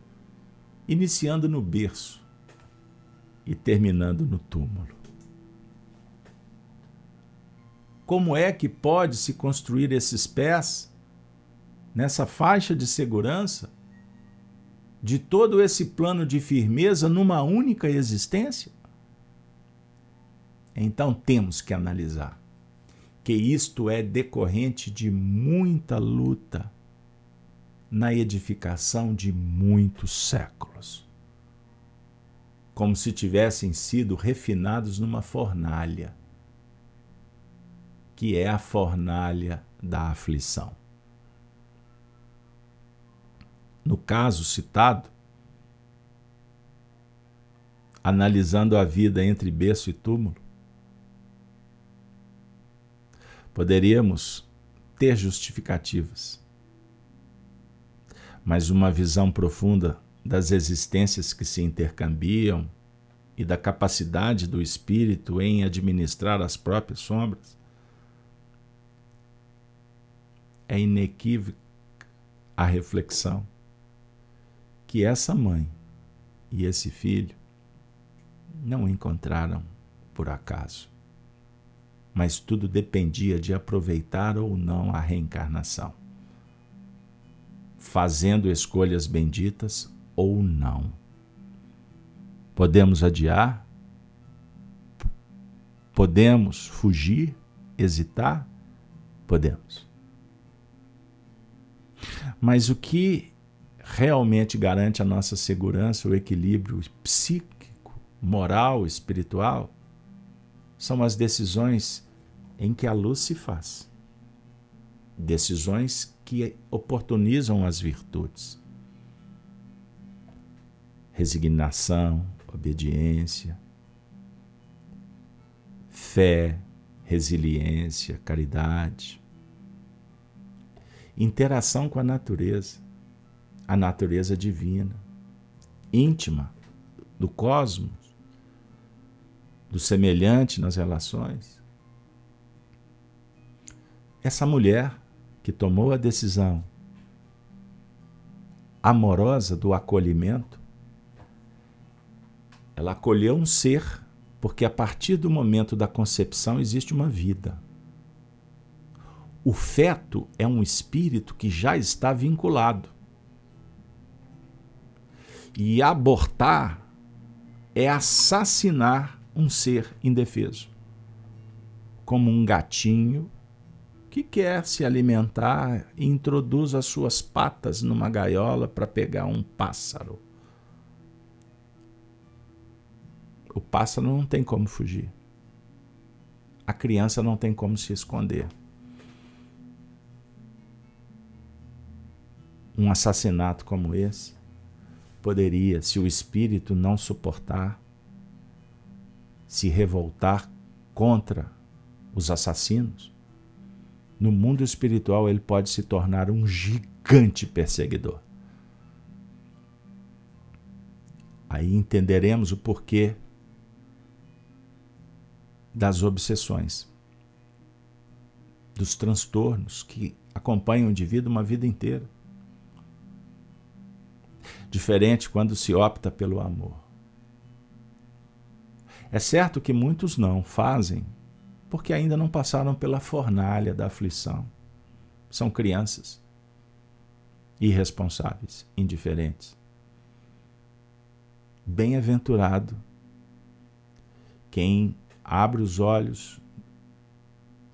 iniciando no berço e terminando no túmulo. Como é que pode se construir esses pés nessa faixa de segurança de todo esse plano de firmeza numa única existência? Então temos que analisar que isto é decorrente de muita luta na edificação de muitos séculos como se tivessem sido refinados numa fornalha, que é a fornalha da aflição. No caso citado, analisando a vida entre berço e túmulo, poderíamos ter justificativas, mas uma visão profunda das existências que se intercambiam e da capacidade do espírito em administrar as próprias sombras, é inequívoca a reflexão que essa mãe e esse filho não encontraram por acaso, mas tudo dependia de aproveitar ou não a reencarnação, fazendo escolhas benditas ou não. Podemos adiar, podemos fugir, hesitar, podemos. Mas o que realmente garante a nossa segurança, o equilíbrio psíquico, moral, espiritual, são as decisões em que a luz se faz. Decisões que oportunizam as virtudes. Resignação, obediência, fé, resiliência, caridade, interação com a natureza, a natureza divina, íntima do cosmos, do semelhante nas relações. Essa mulher que tomou a decisão amorosa do acolhimento, ela acolheu um ser, porque a partir do momento da concepção existe uma vida. O feto é um espírito que já está vinculado. E abortar é assassinar um ser indefeso, como um gatinho que quer se alimentar e introduz as suas patas numa gaiola para pegar um pássaro. O pássaro não tem como fugir. A criança não tem como se esconder. Um assassinato como esse poderia, se o espírito não suportar, se revoltar contra os assassinos, no mundo espiritual ele pode se tornar um gigante perseguidor. Aí entenderemos o porquê das obsessões, dos transtornos que acompanham o indivíduo uma vida inteira. Diferente quando se opta pelo amor. É certo que muitos não fazem porque ainda não passaram pela fornalha da aflição. São crianças, irresponsáveis, indiferentes. Bem-aventurado quem abre os olhos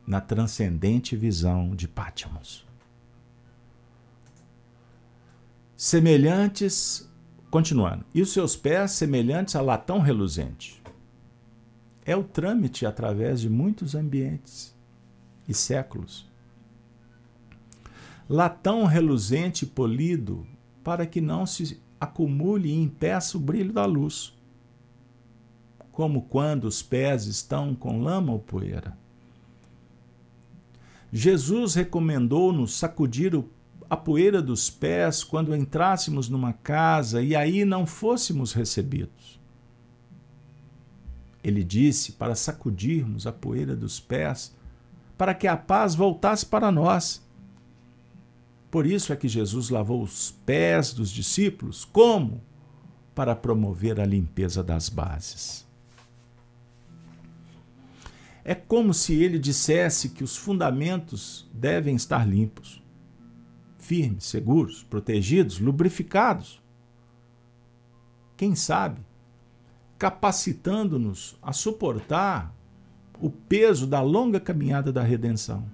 na transcendente visão de Pátimos. Semelhantes, continuando, e os seus pés semelhantes a latão reluzente é o trâmite através de muitos ambientes e séculos. Latão reluzente polido para que não se acumule e impeça o brilho da luz, como quando os pés estão com lama ou poeira. Jesus recomendou-nos sacudir a poeira dos pés quando entrássemos numa casa e aí não fôssemos recebidos. Ele disse para sacudirmos a poeira dos pés, para que a paz voltasse para nós. Por isso é que Jesus lavou os pés dos discípulos. Como? Para promover a limpeza das bases. É como se ele dissesse que os fundamentos devem estar limpos, firmes, seguros, protegidos, lubrificados. Quem sabe capacitando-nos a suportar o peso da longa caminhada da redenção.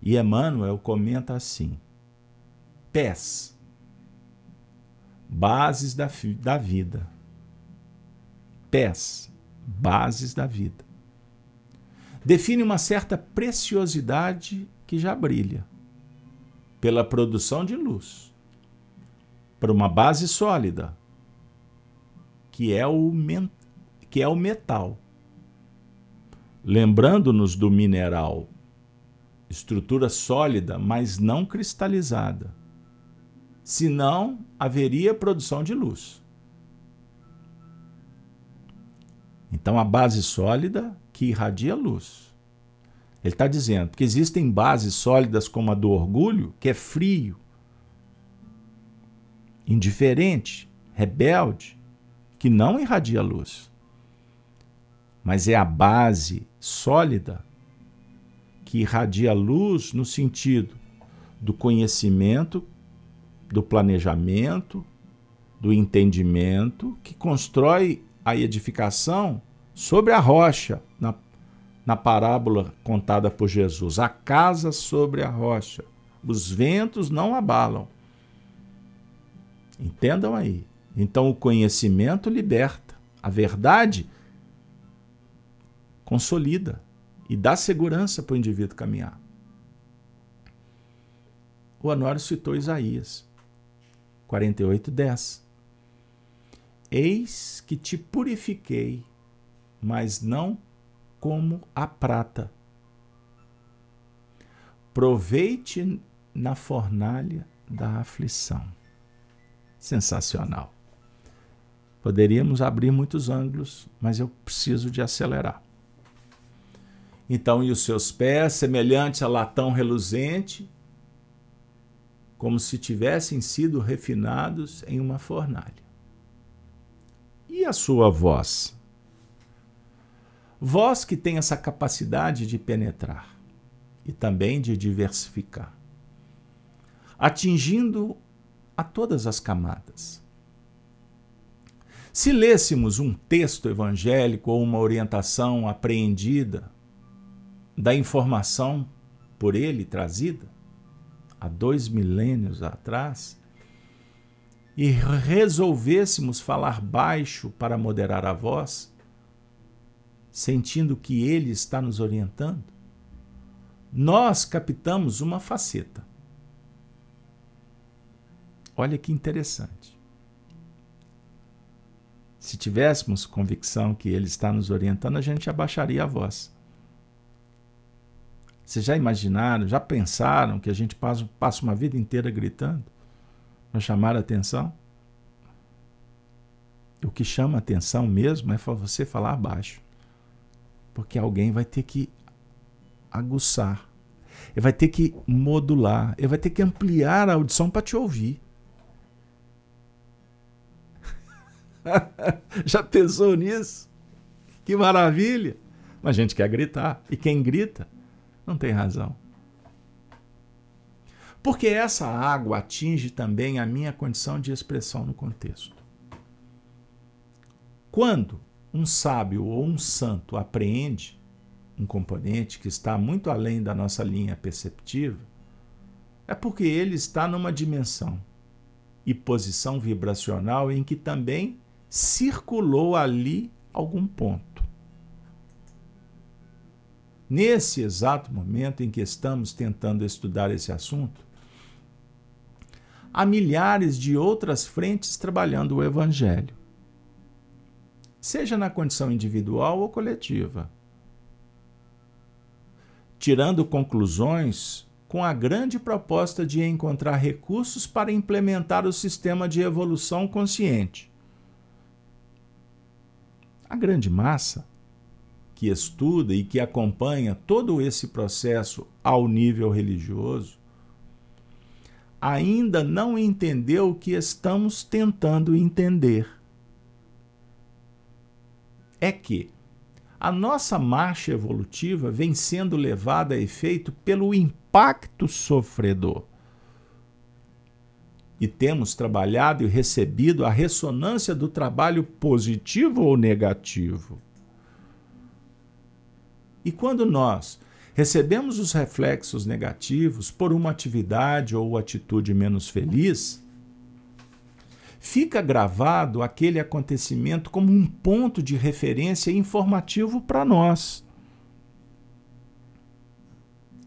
E Emmanuel comenta assim: pés, bases da, da vida. Pés, bases da vida. Define uma certa preciosidade que já brilha pela produção de luz para uma base sólida, que é o, que é o metal. Lembrando-nos do mineral, estrutura sólida, mas não cristalizada. Senão, haveria produção de luz. Então, a base sólida que irradia luz. Ele está dizendo que existem bases sólidas como a do orgulho, que é frio, indiferente, rebelde, que não irradia luz. Mas é a base sólida que irradia luz no sentido do conhecimento, do planejamento, do entendimento, que constrói a edificação sobre a rocha, na, na parábola contada por Jesus. A casa sobre a rocha. Os ventos não abalam. Entendam aí. Então o conhecimento liberta, a verdade consolida e dá segurança para o indivíduo caminhar. O Honório citou Isaías 48, 10. Eis que te purifiquei, mas não como a prata. Proveite na fornalha da aflição sensacional. Poderíamos abrir muitos ângulos, mas eu preciso de acelerar. Então, e os seus pés, semelhantes a latão reluzente, como se tivessem sido refinados em uma fornalha. E a sua voz? Voz que tem essa capacidade de penetrar e também de diversificar, atingindo a todas as camadas. Se lêssemos um texto evangélico ou uma orientação apreendida da informação por ele trazida há dois milênios atrás e resolvêssemos falar baixo para moderar a voz, sentindo que ele está nos orientando, nós captamos uma faceta. Olha que interessante. Se tivéssemos convicção que ele está nos orientando, a gente abaixaria a voz. Vocês já imaginaram, já pensaram que a gente passa, passa uma vida inteira gritando para chamar a atenção? O que chama atenção mesmo é você falar baixo. Porque alguém vai ter que aguçar, ele vai ter que modular, ele vai ter que ampliar a audição para te ouvir. Já pensou nisso? Que maravilha! Mas a gente quer gritar. E quem grita não tem razão. Porque essa água atinge também a minha condição de expressão no contexto. Quando um sábio ou um santo apreende um componente que está muito além da nossa linha perceptiva, é porque ele está numa dimensão e posição vibracional em que também circulou ali algum ponto. Nesse exato momento em que estamos tentando estudar esse assunto, há milhares de outras frentes trabalhando o Evangelho, seja na condição individual ou coletiva, tirando conclusões com a grande proposta de encontrar recursos para implementar o sistema de evolução consciente. A grande massa que estuda e que acompanha todo esse processo ao nível religioso, ainda não entendeu o que estamos tentando entender. É que a nossa marcha evolutiva vem sendo levada a efeito pelo impacto sofredor. E temos trabalhado e recebido a ressonância do trabalho positivo ou negativo. E quando nós recebemos os reflexos negativos por uma atividade ou atitude menos feliz, fica gravado aquele acontecimento como um ponto de referência informativo para nós.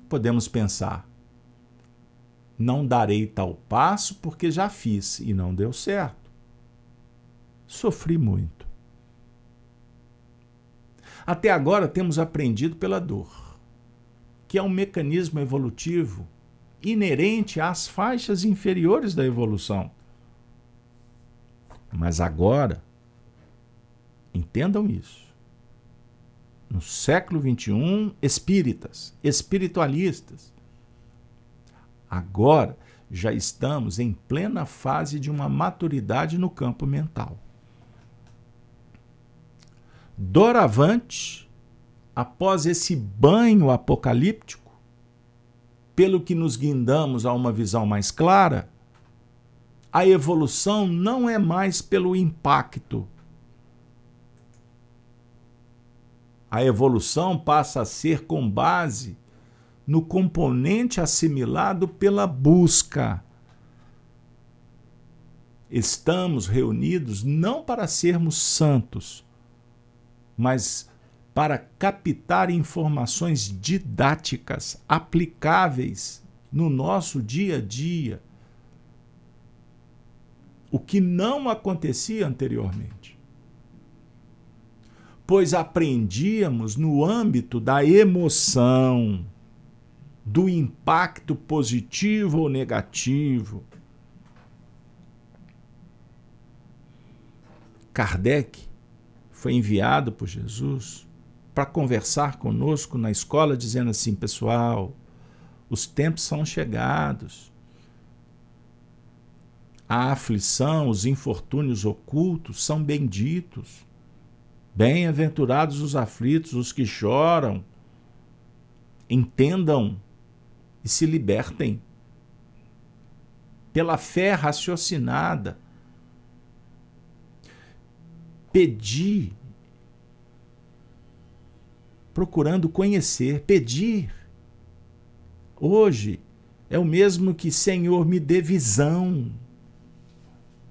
Podemos pensar: não darei tal passo porque já fiz e não deu certo. Sofri muito. Até agora temos aprendido pela dor, que é um mecanismo evolutivo inerente às faixas inferiores da evolução. Mas agora, entendam isso. No século XXI, espíritas, espiritualistas, agora já estamos em plena fase de uma maturidade no campo mental. Doravante, após esse banho apocalíptico, pelo que nos guindamos a uma visão mais clara, a evolução não é mais pelo impacto. A evolução passa a ser com base no componente assimilado pela busca. Estamos reunidos não para sermos santos, mas para captar informações didáticas aplicáveis no nosso dia a dia. O que não acontecia anteriormente. Pois aprendíamos no âmbito da emoção, do impacto positivo ou negativo, Kardec foi enviado por Jesus para conversar conosco na escola, dizendo assim: pessoal, os tempos são chegados. A aflição, os infortúnios ocultos são benditos. Bem-aventurados os aflitos, os que choram. Entendam e se libertem. Pela fé raciocinada, pedir, procurando conhecer, pedir. Hoje é o mesmo que Senhor me dê visão,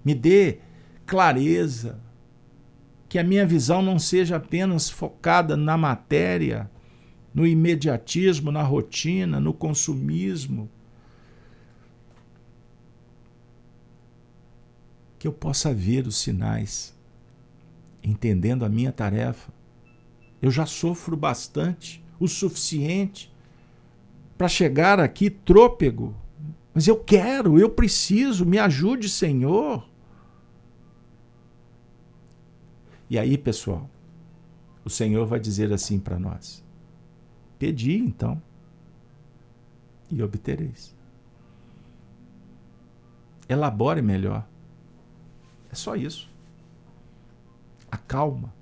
me dê clareza, que a minha visão não seja apenas focada na matéria, no imediatismo, na rotina, no consumismo. Que eu possa ver os sinais, entendendo a minha tarefa. Eu já sofro bastante, o suficiente para chegar aqui trôpego, mas eu quero, eu preciso, me ajude, Senhor. E aí, pessoal, o Senhor vai dizer assim para nós: Pedi então, e obtereis. Elabore melhor. É só isso. Acalma,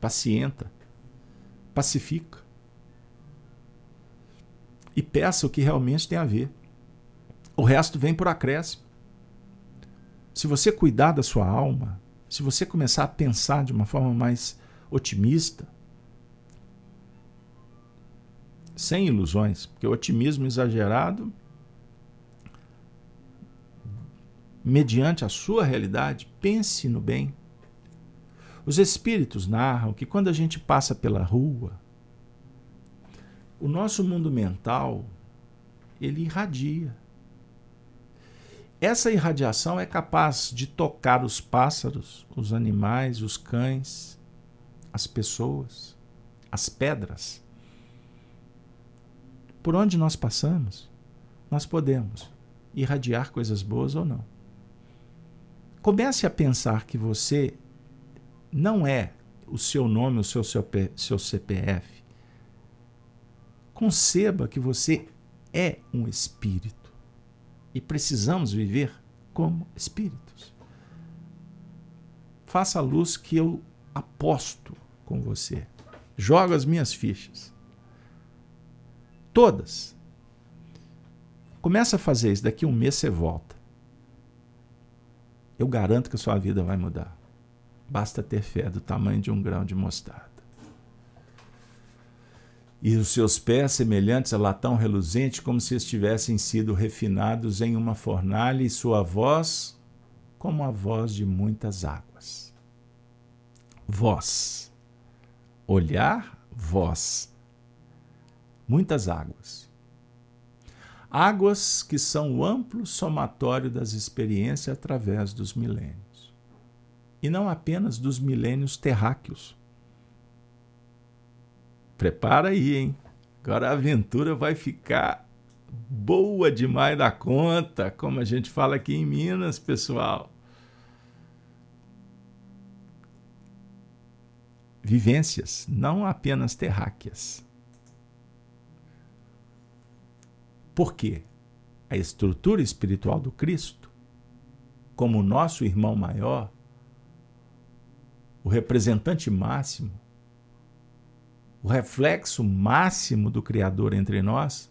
pacienta, pacifica. E peça o que realmente tem a ver. O resto vem por acréscimo. Se você cuidar da sua alma, se você começar a pensar de uma forma mais otimista, sem ilusões, porque o otimismo exagerado, mediante a sua realidade, pense no bem. Os espíritos narram que quando a gente passa pela rua, o nosso mundo mental ele irradia. Essa irradiação é capaz de tocar os pássaros, os animais, os cães, as pessoas, as pedras. Por onde nós passamos, nós podemos irradiar coisas boas ou não. Comece a pensar que você não é o seu nome, o seu, seu, seu CPF. Conceba que você é um espírito e precisamos viver como espíritos. Faça a luz que eu aposto com você. Joga as minhas fichas. Todas. Começa a fazer isso, daqui a um mês você volta. Eu garanto que a sua vida vai mudar. Basta ter fé do tamanho de um grão de mostarda e os seus pés semelhantes a latão reluzente, como se estivessem sido refinados em uma fornalha, e sua voz como a voz de muitas águas. Voz. Olhar, voz. Muitas águas. Águas que são o amplo somatório das experiências através dos milênios. E não apenas dos milênios terráqueos Prepara aí, hein? Agora a aventura vai ficar boa demais da conta, como a gente fala aqui em Minas, pessoal. Vivências, não apenas terráqueas. Por quê? A estrutura espiritual do Cristo, como nosso irmão maior, o representante máximo, o reflexo máximo do Criador entre nós,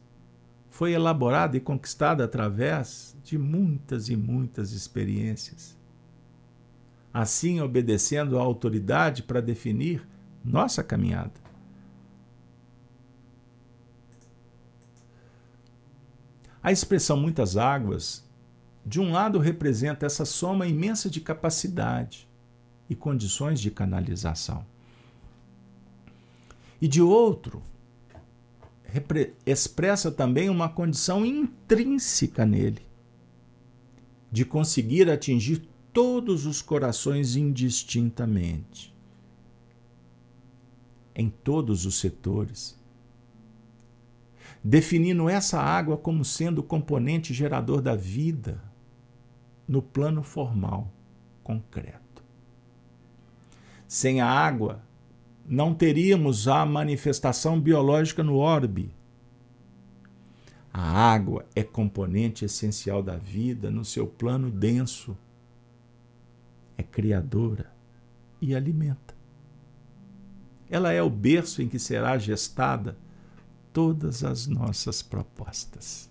foi elaborado e conquistado através de muitas e muitas experiências. Assim, obedecendo à autoridade para definir nossa caminhada. A expressão muitas águas, de um lado, representa essa soma imensa de capacidade e condições de canalização e de outro, expressa também uma condição intrínseca nele, de conseguir atingir todos os corações indistintamente, em todos os setores, definindo essa água como sendo o componente gerador da vida no plano formal, concreto. Sem a água, não teríamos a manifestação biológica no orbe. A água é componente essencial da vida no seu plano denso. É criadora e alimenta. Ela é o berço em que será gestada todas as nossas propostas.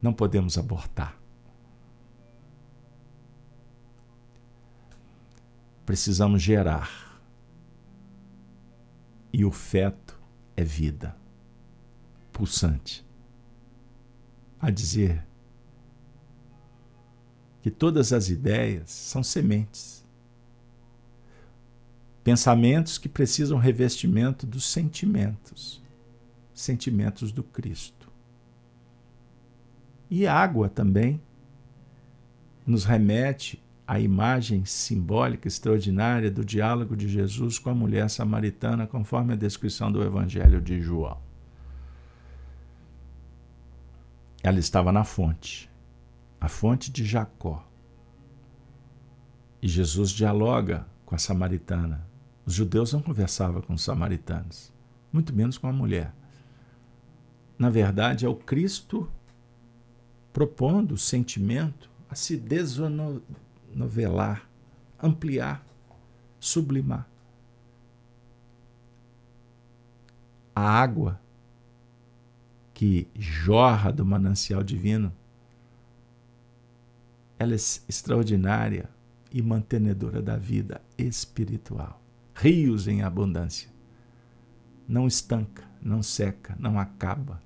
Não podemos abortar. Precisamos gerar. E o feto é vida pulsante. A dizer que todas as ideias são sementes. Pensamentos que precisam revestimento dos sentimentos, sentimentos do Cristo. E água também nos remete à imagem simbólica extraordinária do diálogo de Jesus com a mulher samaritana, conforme a descrição do Evangelho de João. Ela estava na fonte, a fonte de Jacó. E Jesus dialoga com a samaritana. Os judeus não conversavam com os samaritanos, muito menos com a mulher. Na verdade, é o Cristo propondo o sentimento a se desnovelar, ampliar, sublimar. A água que jorra do manancial divino, ela é extraordinária e mantenedora da vida espiritual. Rios em abundância. Não estanca, não seca, não acaba.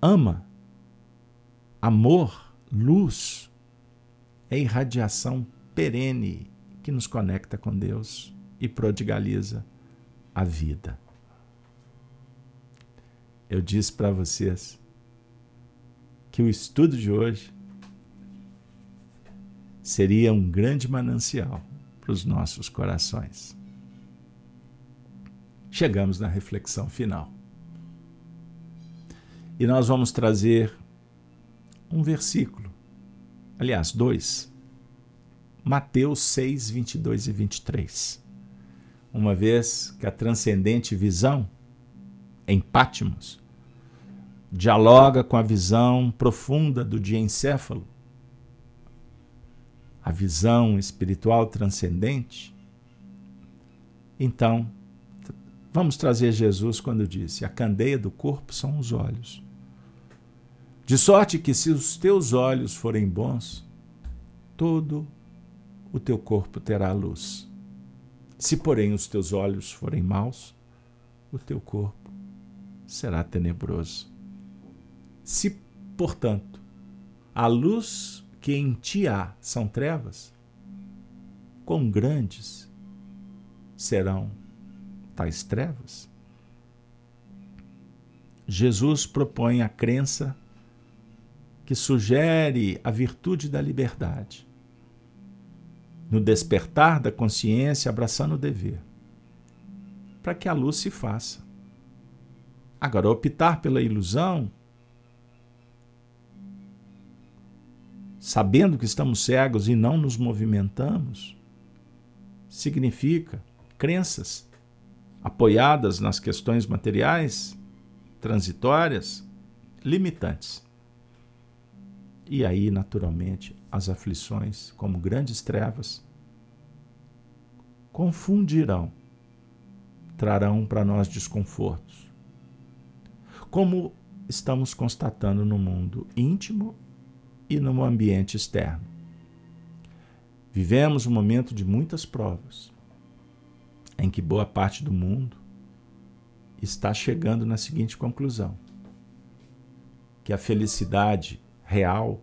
Ama, amor, luz, é irradiação perene que nos conecta com Deus e prodigaliza a vida eu disse para vocês que o estudo de hoje seria um grande manancial para os nossos corações. Chegamos na reflexão final. E nós vamos trazer um versículo, aliás, dois. Mateus 6, 22 e 23. Uma vez que a transcendente visão em Pátimos dialoga com a visão profunda do diencéfalo, a visão espiritual transcendente. Então, vamos trazer Jesus quando disse: a candeia do corpo são os olhos. De sorte que, se os teus olhos forem bons, todo o teu corpo terá luz. Se, porém, os teus olhos forem maus, o teu corpo será tenebroso. Se, portanto, a luz que em ti há são trevas, quão grandes serão tais trevas? Jesus propõe a crença que sugere a virtude da liberdade, no despertar da consciência, abraçando o dever, para que a luz se faça. Agora, optar pela ilusão sabendo que estamos cegos e não nos movimentamos, significa crenças apoiadas nas questões materiais, transitórias, limitantes. E aí, naturalmente, as aflições, como grandes trevas, confundirão, trarão para nós desconfortos. Como estamos constatando no mundo íntimo e no ambiente externo. Vivemos um momento de muitas provas, em que boa parte do mundo está chegando na seguinte conclusão: que a felicidade real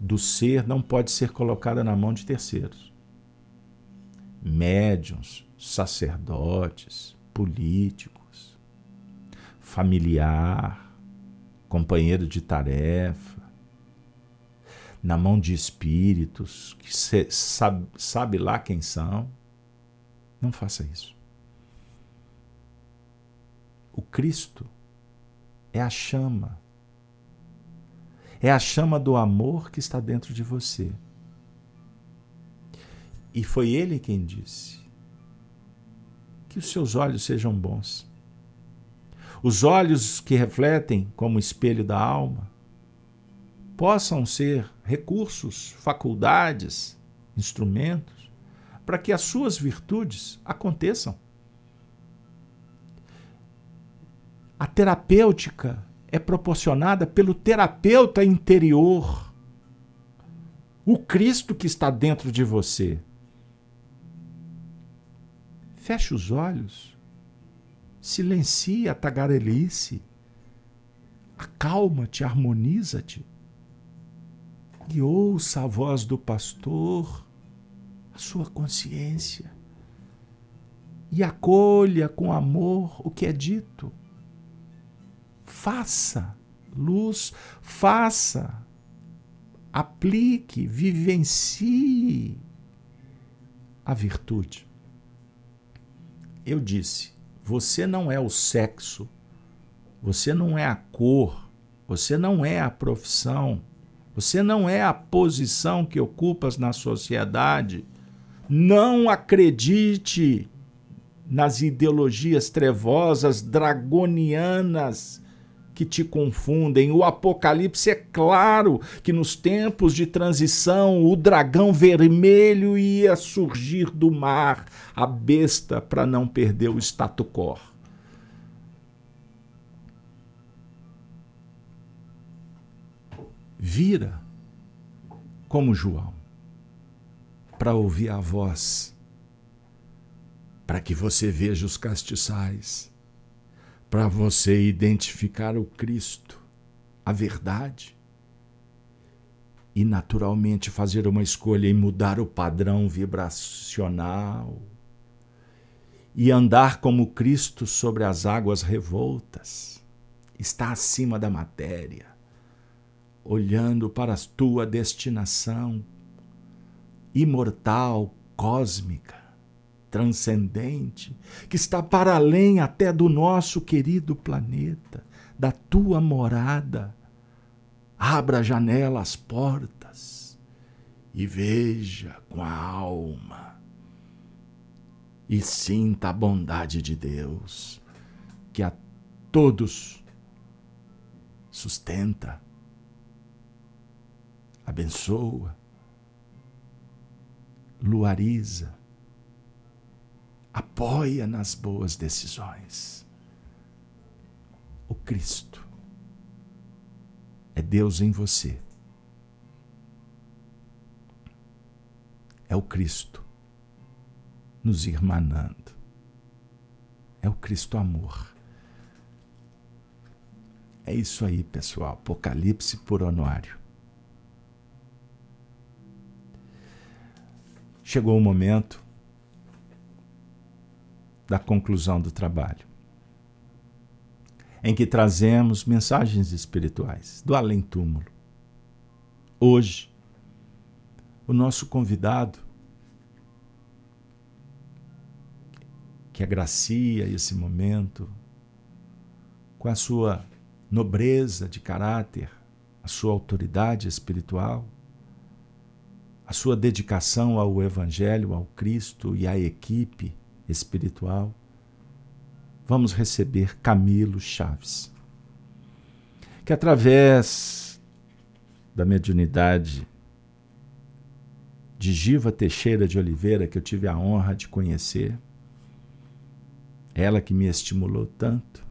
do ser não pode ser colocada na mão de terceiros. Médiuns, sacerdotes, políticos, familiar, companheiro de tarefa, na mão de espíritos que sabe, sabe lá quem são. Não faça isso. O Cristo é a chama. É a chama do amor que está dentro de você. E foi ele quem disse: Que os seus olhos sejam bons. Os olhos que refletem como espelho da alma possam ser recursos, faculdades, instrumentos para que as suas virtudes aconteçam. A terapêutica é proporcionada pelo terapeuta interior, o Cristo que está dentro de você. Feche os olhos, silencie a tagarelice, acalma-te, harmoniza-te. E ouça a voz do pastor, a sua consciência, e acolha com amor o que é dito. Faça luz, faça, aplique, vivencie a virtude. Eu disse: você não é o sexo, você não é a cor, você não é a profissão, você não é a posição que ocupas na sociedade. Não acredite nas ideologias trevosas, dragonianas que te confundem. O Apocalipse é claro que nos tempos de transição o dragão vermelho ia surgir do mar, a besta para não perder o status quo. Vira como João para ouvir a voz, para que você veja os castiçais para você identificar o Cristo, a verdade, e naturalmente fazer uma escolha em mudar o padrão vibracional e andar como Cristo sobre as águas revoltas, está acima da matéria, olhando para a tua destinação imortal, cósmica transcendente, que está para além até do nosso querido planeta, da tua morada. Abra a janela, as portas e veja com a alma e sinta a bondade de Deus que a todos sustenta, abençoa, luariza apoia nas boas decisões. O Cristo é Deus em você. É o Cristo nos irmanando. É o Cristo amor. É isso aí, pessoal. Apocalipse por Honório. Chegou o momento da conclusão do trabalho, em que trazemos mensagens espirituais do além-túmulo. Hoje, o nosso convidado, que agracia esse momento com a sua nobreza de caráter, a sua autoridade espiritual, a sua dedicação ao Evangelho, ao Cristo e à equipe espiritual, vamos receber Camilo Chaves, que através da mediunidade de Giva Teixeira de Oliveira, que eu tive a honra de conhecer, ela que me estimulou tanto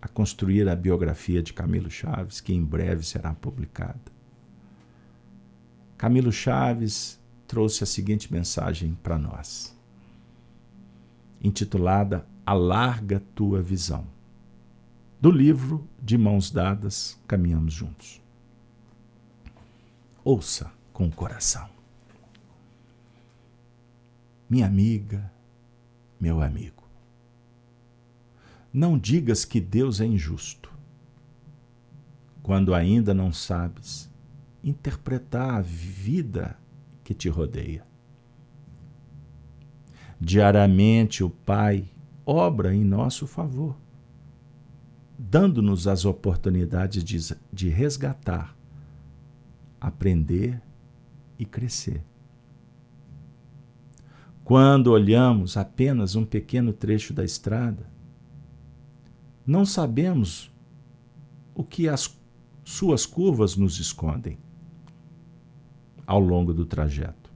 a construir a biografia de Camilo Chaves, que em breve será publicada. Camilo Chaves trouxe a seguinte mensagem para nós, intitulada Alarga Tua Visão, do livro De Mãos Dadas Caminhamos Juntos. Ouça com o coração. Minha amiga, meu amigo, não digas que Deus é injusto, quando ainda não sabes interpretar a vida que te rodeia. Diariamente o Pai obra em nosso favor, dando-nos as oportunidades de, de resgatar, aprender e crescer. quando olhamos apenas um pequeno trecho da estrada, não sabemos o que as suas curvas nos escondem ao longo do trajeto.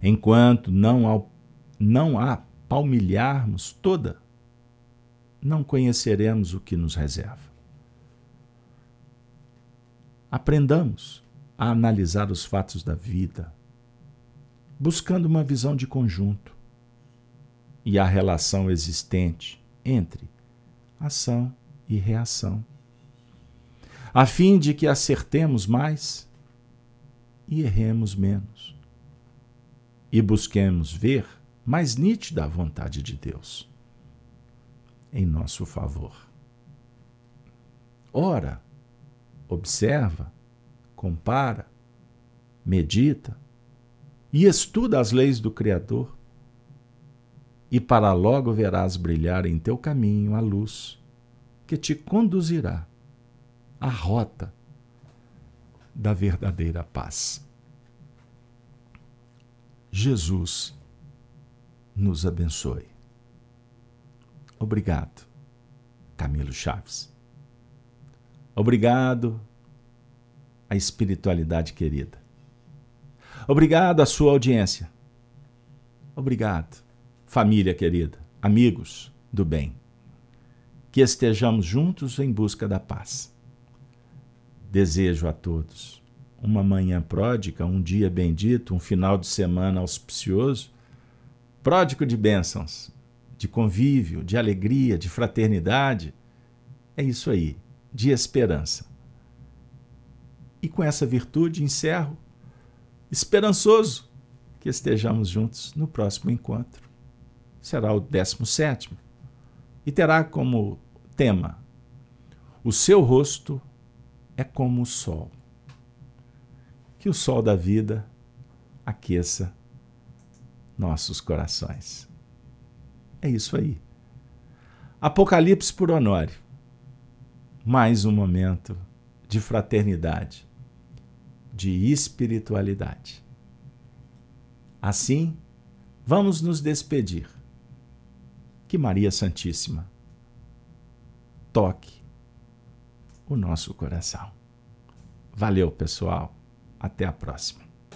Enquanto não, ao, não a palmilharmos toda, não conheceremos o que nos reserva. Aprendamos a analisar os fatos da vida, buscando uma visão de conjunto e a relação existente entre ação e reação, a fim de que acertemos mais e erremos menos, e busquemos ver mais nítida a vontade de Deus em nosso favor. Ora, observa, compara, medita e estuda as leis do Criador, e para logo verás brilhar em teu caminho a luz que te conduzirá à rota da verdadeira paz. Jesus nos abençoe. Obrigado, Camilo Chaves. Obrigado à espiritualidade querida. Obrigado à sua audiência. Obrigado, família querida, amigos do bem. Que estejamos juntos em busca da paz. Desejo a todos uma manhã pródica, um dia bendito, um final de semana auspicioso, pródigo de bênçãos, de convívio, de alegria, de fraternidade. É isso aí de esperança. E com essa virtude encerro, esperançoso que estejamos juntos no próximo encontro. Será o 17 e terá como tema: O seu rosto é como o sol. Que o sol da vida aqueça nossos corações. É isso aí. Apocalipse por Honório mais um momento de fraternidade, de espiritualidade. Assim, vamos nos despedir. Que Maria Santíssima toque o nosso coração. Valeu, pessoal. Até a próxima.